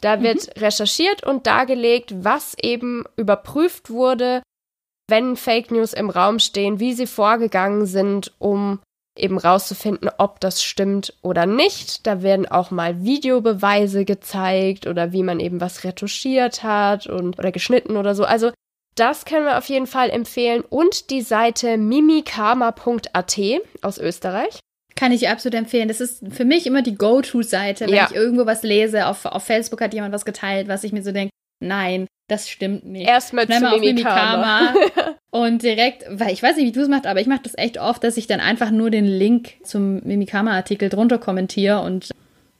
Da mhm. wird mhm. recherchiert und dargelegt, was eben überprüft wurde, wenn Fake News im Raum stehen, wie sie vorgegangen sind, um eben rauszufinden, ob das stimmt oder nicht. Da werden auch mal Videobeweise gezeigt oder wie man eben was retuschiert hat und oder geschnitten oder so. Also das können wir auf jeden Fall empfehlen und die Seite mimikama.at aus Österreich. Kann ich absolut empfehlen. Das ist für mich immer die Go-To-Seite, wenn ja. ich irgendwo was lese. Auf, auf Facebook hat jemand was geteilt, was ich mir so denke, nein, das stimmt nicht. Erstmal zu Mimikama. und direkt, weil ich weiß nicht, wie du es machst, aber ich mache das echt oft, dass ich dann einfach nur den Link zum Mimikama-Artikel drunter kommentiere und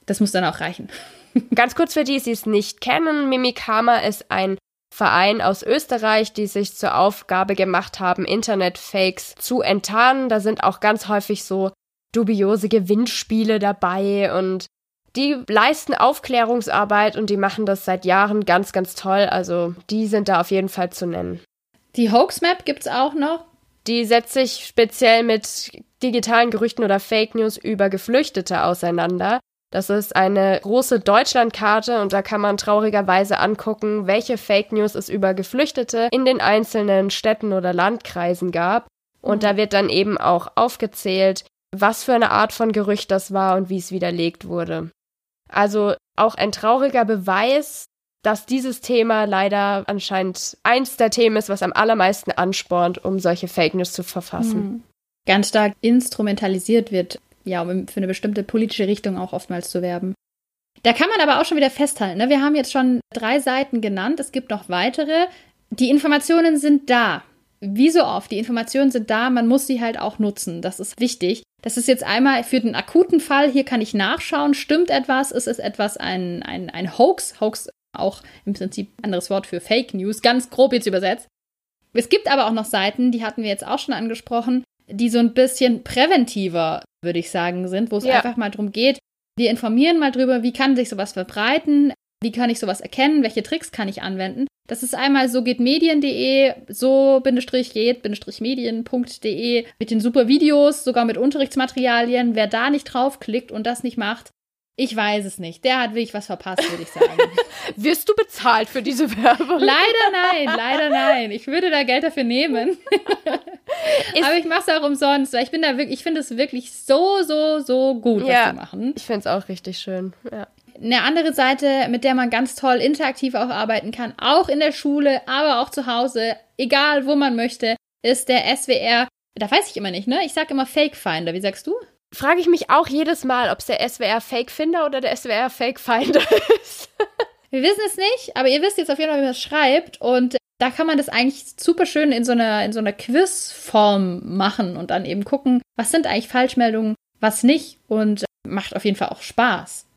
das muss dann auch reichen. Ganz kurz für die, die es nicht kennen, Mimikama ist ein Verein aus Österreich, die sich zur Aufgabe gemacht haben, Internet-Fakes zu enttarnen. Da sind auch ganz häufig so dubiose Gewinnspiele dabei und die leisten Aufklärungsarbeit und die machen das seit Jahren ganz, ganz toll. Also die sind da auf jeden Fall zu nennen. Die Hoax-Map gibt es auch noch. Die setzt sich speziell mit digitalen Gerüchten oder Fake News über Geflüchtete auseinander. Das ist eine große Deutschlandkarte und da kann man traurigerweise angucken, welche Fake News es über Geflüchtete in den einzelnen Städten oder Landkreisen gab. Und da wird dann eben auch aufgezählt, was für eine Art von Gerücht das war und wie es widerlegt wurde. Also auch ein trauriger Beweis, dass dieses Thema leider anscheinend eins der Themen ist, was am allermeisten anspornt, um solche Fake News zu verfassen. Mhm. Ganz stark instrumentalisiert wird ja, um für eine bestimmte politische Richtung auch oftmals zu werben. Da kann man aber auch schon wieder festhalten. Ne? Wir haben jetzt schon drei Seiten genannt, es gibt noch weitere. Die Informationen sind da. Wie so oft, die Informationen sind da, man muss sie halt auch nutzen. Das ist wichtig. Das ist jetzt einmal für den akuten Fall, hier kann ich nachschauen, stimmt etwas, ist es etwas ein, ein, ein Hoax, Hoax auch im Prinzip anderes Wort für Fake News, ganz grob jetzt übersetzt. Es gibt aber auch noch Seiten, die hatten wir jetzt auch schon angesprochen, die so ein bisschen präventiver, würde ich sagen, sind, wo es ja. einfach mal darum geht, wir informieren mal drüber, wie kann sich sowas verbreiten, wie kann ich sowas erkennen, welche Tricks kann ich anwenden. Das ist einmal so geht medien.de, so geht medien.de mit den super Videos, sogar mit Unterrichtsmaterialien. Wer da nicht draufklickt und das nicht macht, ich weiß es nicht. Der hat wirklich was verpasst, würde ich sagen. Wirst du bezahlt für diese Werbung? Leider nein, leider nein. Ich würde da Geld dafür nehmen. Aber ich mache es auch umsonst, weil ich bin da wirklich, ich finde es wirklich so, so, so gut, ja, was die machen. Ich finde es auch richtig schön. Ja. Eine andere Seite, mit der man ganz toll interaktiv auch arbeiten kann, auch in der Schule, aber auch zu Hause, egal wo man möchte, ist der SWR. Da weiß ich immer nicht, ne? Ich sage immer Fake Finder. Wie sagst du? frage ich mich auch jedes Mal, ob es der SWR Fake Finder oder der SWR Fake Finder ist. Wir wissen es nicht, aber ihr wisst jetzt auf jeden Fall, wie man es schreibt. Und da kann man das eigentlich super schön in so einer, in so einer Quizform machen und dann eben gucken, was sind eigentlich Falschmeldungen, was nicht. Und macht auf jeden Fall auch Spaß.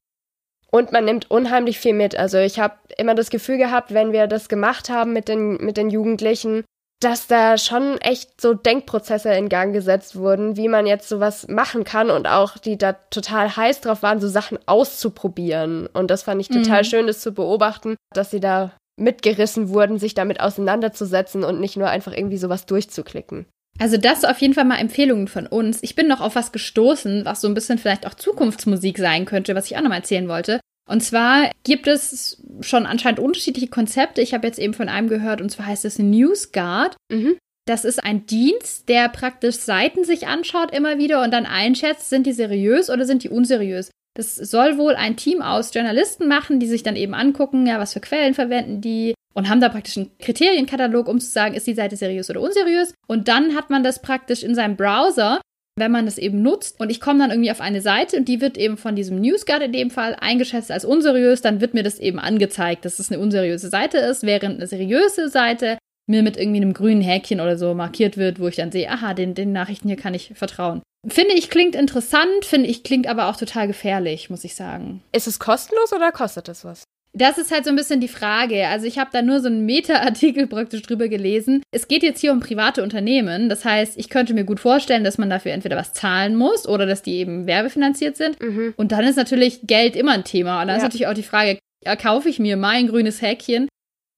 Und man nimmt unheimlich viel mit. Also ich habe immer das Gefühl gehabt, wenn wir das gemacht haben mit den, mit den Jugendlichen, dass da schon echt so Denkprozesse in Gang gesetzt wurden, wie man jetzt sowas machen kann und auch die da total heiß drauf waren, so Sachen auszuprobieren. Und das fand ich total mhm. schön, das zu beobachten, dass sie da mitgerissen wurden, sich damit auseinanderzusetzen und nicht nur einfach irgendwie sowas durchzuklicken. Also das auf jeden Fall mal Empfehlungen von uns. Ich bin noch auf was gestoßen, was so ein bisschen vielleicht auch Zukunftsmusik sein könnte, was ich auch noch mal erzählen wollte. Und zwar gibt es schon anscheinend unterschiedliche Konzepte. Ich habe jetzt eben von einem gehört, und zwar heißt es NewsGuard. Mhm. Das ist ein Dienst, der praktisch Seiten sich anschaut immer wieder und dann einschätzt, sind die seriös oder sind die unseriös. Das soll wohl ein Team aus Journalisten machen, die sich dann eben angucken, ja, was für Quellen verwenden die und haben da praktisch einen Kriterienkatalog, um zu sagen, ist die Seite seriös oder unseriös. Und dann hat man das praktisch in seinem Browser wenn man das eben nutzt und ich komme dann irgendwie auf eine Seite und die wird eben von diesem NewsGuard in dem Fall eingeschätzt als unseriös, dann wird mir das eben angezeigt, dass es eine unseriöse Seite ist, während eine seriöse Seite mir mit irgendwie einem grünen Häkchen oder so markiert wird, wo ich dann sehe, aha, den, den Nachrichten hier kann ich vertrauen. Finde ich klingt interessant, finde ich klingt aber auch total gefährlich, muss ich sagen. Ist es kostenlos oder kostet es was? Das ist halt so ein bisschen die Frage. Also ich habe da nur so einen Meta-Artikel praktisch drüber gelesen. Es geht jetzt hier um private Unternehmen. Das heißt, ich könnte mir gut vorstellen, dass man dafür entweder was zahlen muss oder dass die eben werbefinanziert sind. Mhm. Und dann ist natürlich Geld immer ein Thema. Und dann ja. ist natürlich auch die Frage, erkaufe ich mir mein grünes Häkchen,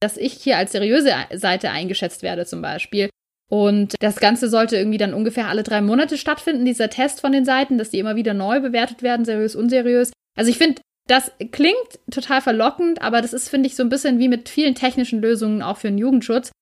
dass ich hier als seriöse Seite eingeschätzt werde zum Beispiel. Und das Ganze sollte irgendwie dann ungefähr alle drei Monate stattfinden, dieser Test von den Seiten, dass die immer wieder neu bewertet werden, seriös, unseriös. Also ich finde, das klingt total verlockend, aber das ist, finde ich, so ein bisschen wie mit vielen technischen Lösungen auch für den Jugendschutz.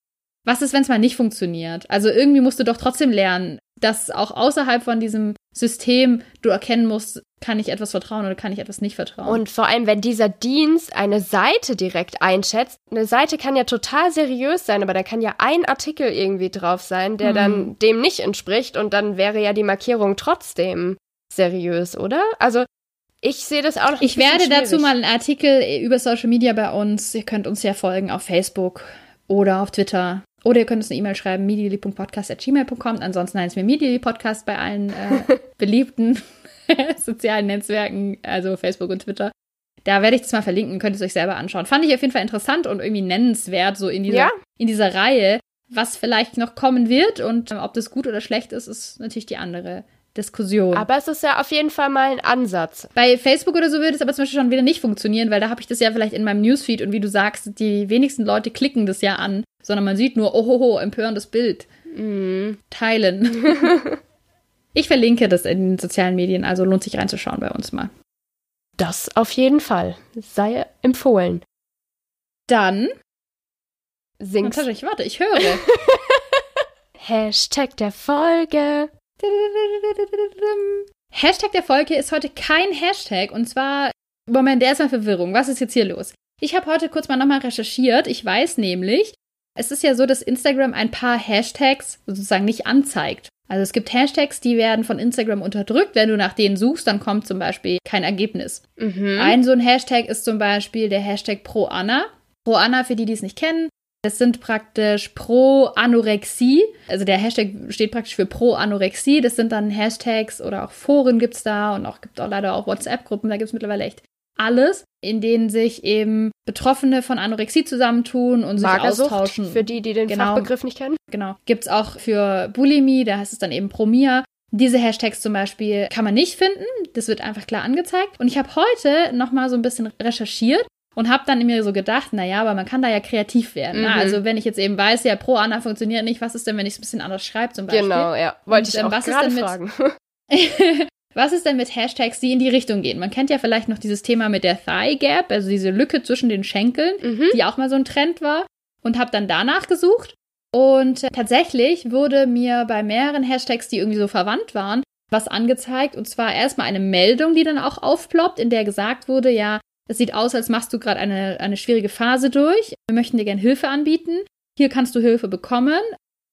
Was ist, wenn es mal nicht funktioniert? Also irgendwie musst du doch trotzdem lernen, dass auch außerhalb von diesem System du erkennen musst, kann ich etwas vertrauen oder kann ich etwas nicht vertrauen. Und vor allem, wenn dieser Dienst eine Seite direkt einschätzt, eine Seite kann ja total seriös sein, aber da kann ja ein Artikel irgendwie drauf sein, der hm. dann dem nicht entspricht und dann wäre ja die Markierung trotzdem seriös, oder? Also ich sehe das auch noch. Ich werde schwierig. dazu mal einen Artikel über Social Media bei uns. Ihr könnt uns ja folgen auf Facebook oder auf Twitter. Oder ihr könnt uns eine E-Mail schreiben, medially.podcast.gmail.com. Ansonsten heißt es mir Medially Podcast bei allen äh, beliebten sozialen Netzwerken, also Facebook und Twitter. Da werde ich das mal verlinken, könnt ihr es euch selber anschauen. Fand ich auf jeden Fall interessant und irgendwie nennenswert, so in dieser, ja. in dieser Reihe. Was vielleicht noch kommen wird und ob das gut oder schlecht ist, ist natürlich die andere Diskussion. Aber es ist ja auf jeden Fall mal ein Ansatz. Bei Facebook oder so würde es aber zum Beispiel schon wieder nicht funktionieren, weil da habe ich das ja vielleicht in meinem Newsfeed und wie du sagst, die wenigsten Leute klicken das ja an, sondern man sieht nur, ohoho, empörendes Bild. Mm. Teilen. ich verlinke das in den sozialen Medien, also lohnt sich reinzuschauen bei uns mal. Das auf jeden Fall. Sei empfohlen. Dann singst. Natascha, ich warte, ich höre. Hashtag der Folge. Hashtag der Folge ist heute kein Hashtag und zwar, Moment, erstmal Verwirrung. Was ist jetzt hier los? Ich habe heute kurz mal nochmal recherchiert. Ich weiß nämlich, es ist ja so, dass Instagram ein paar Hashtags sozusagen nicht anzeigt. Also es gibt Hashtags, die werden von Instagram unterdrückt. Wenn du nach denen suchst, dann kommt zum Beispiel kein Ergebnis. Mhm. Ein so ein Hashtag ist zum Beispiel der Hashtag ProAnna. ProAnna, für die, die es nicht kennen, das sind praktisch Pro-Anorexie. Also der Hashtag steht praktisch für Pro-Anorexie. Das sind dann Hashtags oder auch Foren gibt es da und auch gibt auch leider auch WhatsApp-Gruppen. Da gibt es mittlerweile echt alles, in denen sich eben Betroffene von Anorexie zusammentun und sich Magersucht, austauschen. Für die, die den genau, Fachbegriff nicht kennen. Genau. Gibt es auch für Bulimie, da heißt es dann eben Promia. Diese Hashtags zum Beispiel kann man nicht finden. Das wird einfach klar angezeigt. Und ich habe heute nochmal so ein bisschen recherchiert und habe dann mir so gedacht, naja, aber man kann da ja kreativ werden. Ne? Mhm. Also wenn ich jetzt eben weiß, ja, Pro Anna funktioniert nicht, was ist denn, wenn ich es ein bisschen anders schreibe zum Beispiel? Genau, ja. Wollte ich ähm, auch gerade fragen. was ist denn mit Hashtags, die in die Richtung gehen? Man kennt ja vielleicht noch dieses Thema mit der Thigh Gap, also diese Lücke zwischen den Schenkeln, mhm. die auch mal so ein Trend war. Und habe dann danach gesucht. Und tatsächlich wurde mir bei mehreren Hashtags, die irgendwie so verwandt waren, was angezeigt. Und zwar erstmal eine Meldung, die dann auch aufploppt, in der gesagt wurde, ja, es sieht aus, als machst du gerade eine, eine schwierige Phase durch. Wir möchten dir gerne Hilfe anbieten. Hier kannst du Hilfe bekommen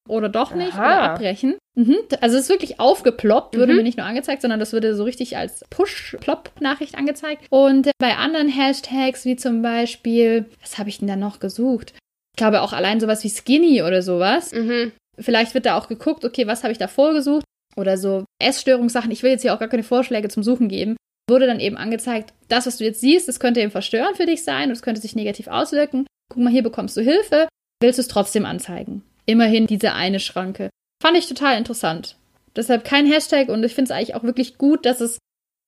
oder doch nicht Aha. oder abbrechen. Mhm. Also es ist wirklich aufgeploppt, würde mhm. mir nicht nur angezeigt, sondern das würde so richtig als Push-Plop-Nachricht angezeigt. Und bei anderen Hashtags, wie zum Beispiel, was habe ich denn da noch gesucht? Ich glaube auch allein sowas wie Skinny oder sowas. Mhm. Vielleicht wird da auch geguckt, okay, was habe ich da vorgesucht? Oder so Essstörungssachen. Ich will jetzt hier auch gar keine Vorschläge zum Suchen geben wurde dann eben angezeigt, das, was du jetzt siehst, das könnte eben verstörend für dich sein und es könnte sich negativ auswirken. Guck mal, hier bekommst du Hilfe, willst du es trotzdem anzeigen. Immerhin diese eine Schranke. Fand ich total interessant. Deshalb kein Hashtag und ich finde es eigentlich auch wirklich gut, dass es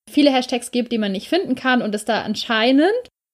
viele Hashtags gibt, die man nicht finden kann und es da anscheinend,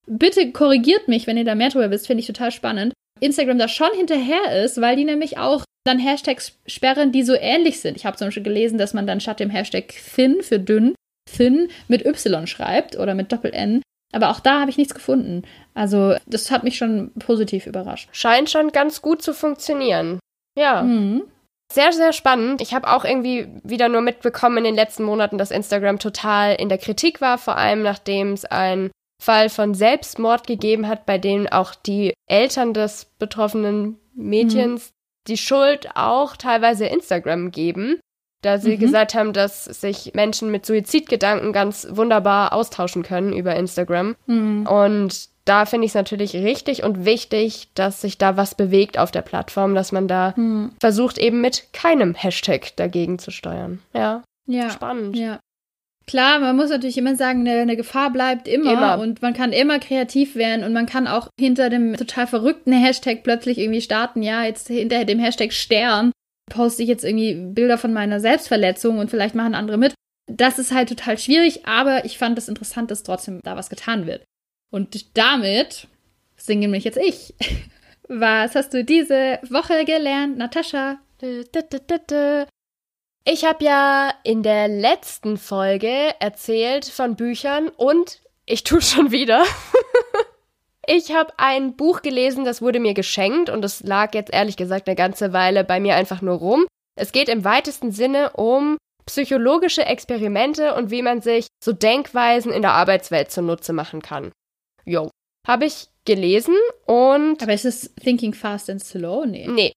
bitte korrigiert mich, wenn ihr da mehr drüber wisst, finde ich total spannend, Instagram da schon hinterher ist, weil die nämlich auch dann Hashtags sperren, die so ähnlich sind. Ich habe zum Beispiel gelesen, dass man dann statt dem Hashtag thin für dünn Thin mit Y schreibt oder mit Doppel-N. Aber auch da habe ich nichts gefunden. Also, das hat mich schon positiv überrascht. Scheint schon ganz gut zu funktionieren. Ja. Mhm. Sehr, sehr spannend. Ich habe auch irgendwie wieder nur mitbekommen in den letzten Monaten, dass Instagram total in der Kritik war, vor allem nachdem es einen Fall von Selbstmord gegeben hat, bei dem auch die Eltern des betroffenen Mädchens mhm. die Schuld auch teilweise Instagram geben da sie mhm. gesagt haben, dass sich Menschen mit Suizidgedanken ganz wunderbar austauschen können über Instagram. Mhm. Und da finde ich es natürlich richtig und wichtig, dass sich da was bewegt auf der Plattform, dass man da mhm. versucht, eben mit keinem Hashtag dagegen zu steuern. Ja. Ja. Spannend. Ja. Klar, man muss natürlich immer sagen, eine, eine, Gefahr bleibt immer, immer und man kann immer kreativ werden und man kann auch hinter dem total verrückten Hashtag plötzlich irgendwie starten, ja, jetzt hinter dem Hashtag Stern poste ich jetzt irgendwie Bilder von meiner Selbstverletzung und vielleicht machen andere mit. Das ist halt total schwierig, aber ich fand es interessant, dass trotzdem da was getan wird. Und damit singe mich jetzt ich. Was hast du diese Woche gelernt, Natascha? Ich habe ja in der letzten Folge erzählt von Büchern und ich tue schon wieder. Ich habe ein Buch gelesen, das wurde mir geschenkt und es lag jetzt ehrlich gesagt eine ganze Weile bei mir einfach nur rum. Es geht im weitesten Sinne um psychologische Experimente und wie man sich so Denkweisen in der Arbeitswelt zunutze machen kann. Jo. Habe ich gelesen und. Aber ist es Thinking Fast and Slow? Nee. Nee.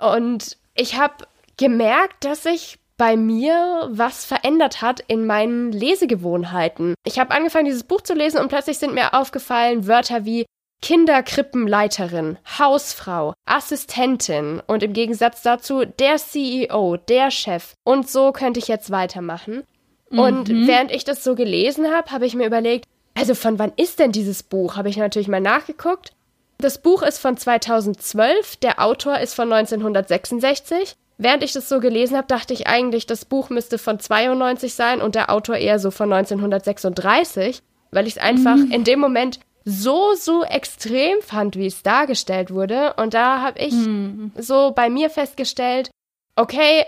Und ich habe gemerkt, dass ich bei mir was verändert hat in meinen Lesegewohnheiten. Ich habe angefangen, dieses Buch zu lesen und plötzlich sind mir aufgefallen Wörter wie Kinderkrippenleiterin, Hausfrau, Assistentin und im Gegensatz dazu der CEO, der Chef. Und so könnte ich jetzt weitermachen. Mhm. Und während ich das so gelesen habe, habe ich mir überlegt, also von wann ist denn dieses Buch? Habe ich natürlich mal nachgeguckt. Das Buch ist von 2012, der Autor ist von 1966 während ich das so gelesen habe, dachte ich eigentlich, das Buch müsste von 92 sein und der Autor eher so von 1936, weil ich es einfach mhm. in dem Moment so, so extrem fand, wie es dargestellt wurde. Und da habe ich mhm. so bei mir festgestellt, okay,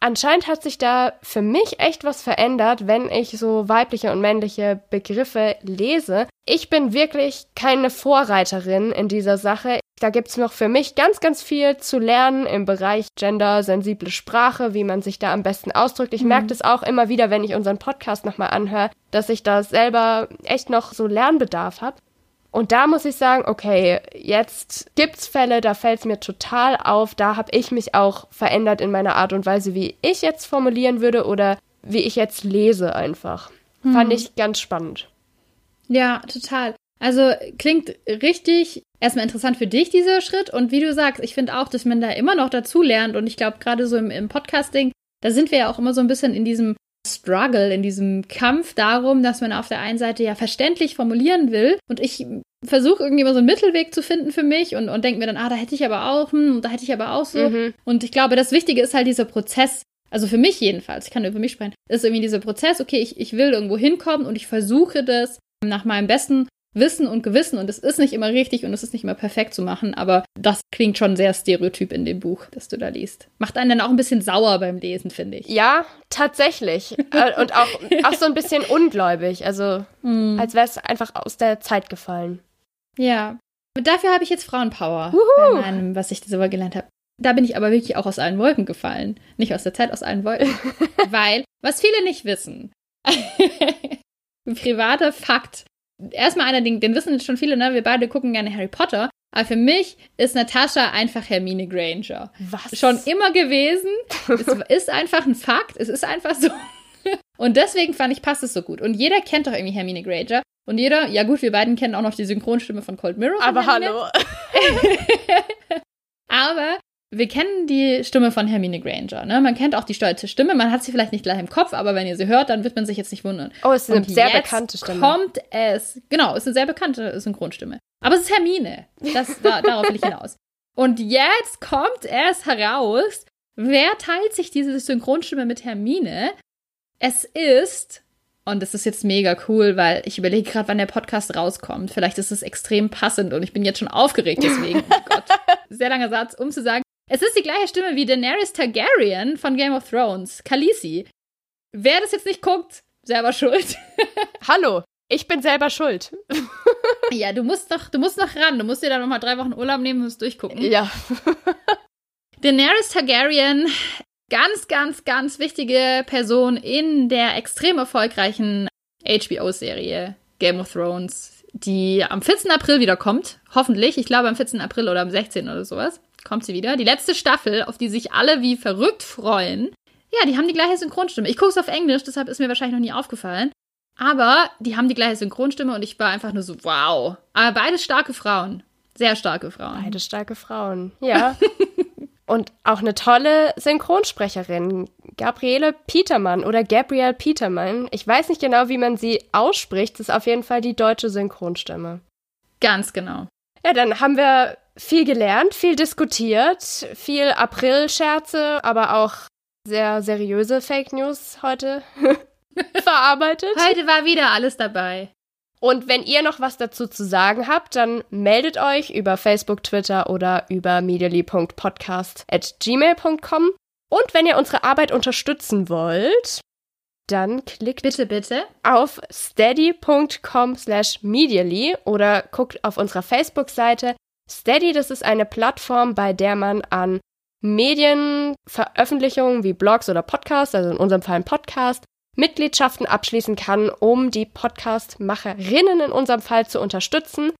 anscheinend hat sich da für mich echt was verändert, wenn ich so weibliche und männliche Begriffe lese. Ich bin wirklich keine Vorreiterin in dieser Sache. Da gibt's noch für mich ganz, ganz viel zu lernen im Bereich gendersensible Sprache, wie man sich da am besten ausdrückt. Ich mhm. merke das auch immer wieder, wenn ich unseren Podcast nochmal anhöre, dass ich da selber echt noch so Lernbedarf habe. Und da muss ich sagen, okay, jetzt gibt's Fälle, da fällt's mir total auf. Da habe ich mich auch verändert in meiner Art und Weise, wie ich jetzt formulieren würde oder wie ich jetzt lese einfach. Hm. Fand ich ganz spannend. Ja, total. Also klingt richtig erstmal interessant für dich, dieser Schritt. Und wie du sagst, ich finde auch, dass man da immer noch dazu lernt. Und ich glaube, gerade so im, im Podcasting, da sind wir ja auch immer so ein bisschen in diesem Struggle, in diesem Kampf darum, dass man auf der einen Seite ja verständlich formulieren will und ich versuche irgendwie immer so einen Mittelweg zu finden für mich und, und denke mir dann, ah, da hätte ich aber auch, hm, da hätte ich aber auch so. Mhm. Und ich glaube, das Wichtige ist halt dieser Prozess, also für mich jedenfalls, ich kann nur für mich sprechen, ist irgendwie dieser Prozess, okay, ich, ich will irgendwo hinkommen und ich versuche das nach meinem besten Wissen und Gewissen und es ist nicht immer richtig und es ist nicht immer perfekt zu machen, aber das klingt schon sehr stereotyp in dem Buch, das du da liest. Macht einen dann auch ein bisschen sauer beim Lesen, finde ich. Ja, tatsächlich. Äh, und auch, auch so ein bisschen ungläubig, also mm. als wäre es einfach aus der Zeit gefallen. Ja. Dafür habe ich jetzt Frauenpower bei meinem, was ich darüber gelernt habe. Da bin ich aber wirklich auch aus allen Wolken gefallen. Nicht aus der Zeit, aus allen Wolken. Weil, was viele nicht wissen, ein privater Fakt erstmal einer, den, den wissen schon viele, ne? Wir beide gucken gerne Harry Potter. Aber für mich ist Natascha einfach Hermine Granger. Was? Schon immer gewesen. es ist einfach ein Fakt. Es ist einfach so. Und deswegen fand ich, passt es so gut. Und jeder kennt doch irgendwie Hermine Granger. Und jeder, ja gut, wir beiden kennen auch noch die Synchronstimme von Cold Mirror. Aber hallo. Aber wir kennen die Stimme von Hermine Granger. Ne? Man kennt auch die stolze Stimme. Man hat sie vielleicht nicht gleich im Kopf, aber wenn ihr sie hört, dann wird man sich jetzt nicht wundern. Oh, es ist eine Und sehr bekannte Stimme. kommt es, genau, es ist eine sehr bekannte Synchronstimme. Aber es ist Hermine. Das, da, darauf will ich hinaus. Und jetzt kommt es heraus, wer teilt sich diese Synchronstimme mit Hermine? Es ist, und das ist jetzt mega cool, weil ich überlege gerade, wann der Podcast rauskommt. Vielleicht ist es extrem passend und ich bin jetzt schon aufgeregt deswegen. Oh Gott. Sehr langer Satz, um zu sagen, es ist die gleiche Stimme wie Daenerys Targaryen von Game of Thrones, Khaleesi. Wer das jetzt nicht guckt, selber schuld. Hallo, ich bin selber schuld. ja, du musst doch, du musst noch ran. Du musst dir da noch mal drei Wochen Urlaub nehmen und es durchgucken. Ja. Daenerys Targaryen, ganz, ganz, ganz wichtige Person in der extrem erfolgreichen HBO-Serie Game of Thrones, die am 14. April wiederkommt. Hoffentlich. Ich glaube am 14. April oder am 16. oder sowas kommt sie wieder. Die letzte Staffel, auf die sich alle wie verrückt freuen. Ja, die haben die gleiche Synchronstimme. Ich gucke es auf Englisch, deshalb ist mir wahrscheinlich noch nie aufgefallen. Aber die haben die gleiche Synchronstimme und ich war einfach nur so, wow. Aber beides starke Frauen. Sehr starke Frauen. Beide starke Frauen, ja. und auch eine tolle Synchronsprecherin. Gabriele Petermann oder Gabrielle Petermann. Ich weiß nicht genau, wie man sie ausspricht. Das ist auf jeden Fall die deutsche Synchronstimme. Ganz genau. Ja, dann haben wir viel gelernt, viel diskutiert, viel April-Scherze, aber auch sehr seriöse Fake News heute verarbeitet. Heute war wieder alles dabei. Und wenn ihr noch was dazu zu sagen habt, dann meldet euch über Facebook, Twitter oder über medially.podcast at gmail.com. Und wenn ihr unsere Arbeit unterstützen wollt, dann klickt bitte, bitte auf steady.com slash medially oder guckt auf unserer Facebook-Seite Steady, das ist eine Plattform, bei der man an Medienveröffentlichungen wie Blogs oder Podcasts, also in unserem Fall ein Podcast, Mitgliedschaften abschließen kann, um die Podcast-Macherinnen in unserem Fall zu unterstützen.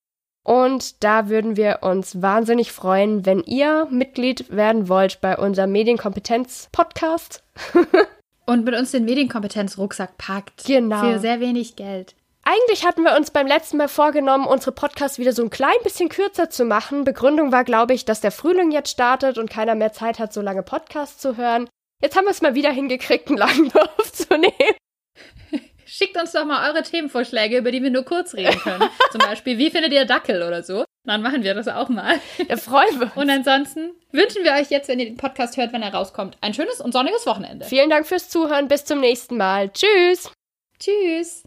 Und da würden wir uns wahnsinnig freuen, wenn ihr Mitglied werden wollt bei unserem Medienkompetenz-Podcast. Und mit uns den Medienkompetenz-Rucksack packt. Genau. Für sehr wenig Geld. Eigentlich hatten wir uns beim letzten Mal vorgenommen, unsere Podcasts wieder so ein klein bisschen kürzer zu machen. Begründung war, glaube ich, dass der Frühling jetzt startet und keiner mehr Zeit hat, so lange Podcasts zu hören. Jetzt haben wir es mal wieder hingekriegt, einen langen aufzunehmen. Schickt uns doch mal eure Themenvorschläge, über die wir nur kurz reden können. Zum Beispiel, wie findet ihr Dackel oder so? Dann machen wir das auch mal. Da freuen wir uns. Und ansonsten wünschen wir euch jetzt, wenn ihr den Podcast hört, wenn er rauskommt, ein schönes und sonniges Wochenende. Vielen Dank fürs Zuhören. Bis zum nächsten Mal. Tschüss. Tschüss.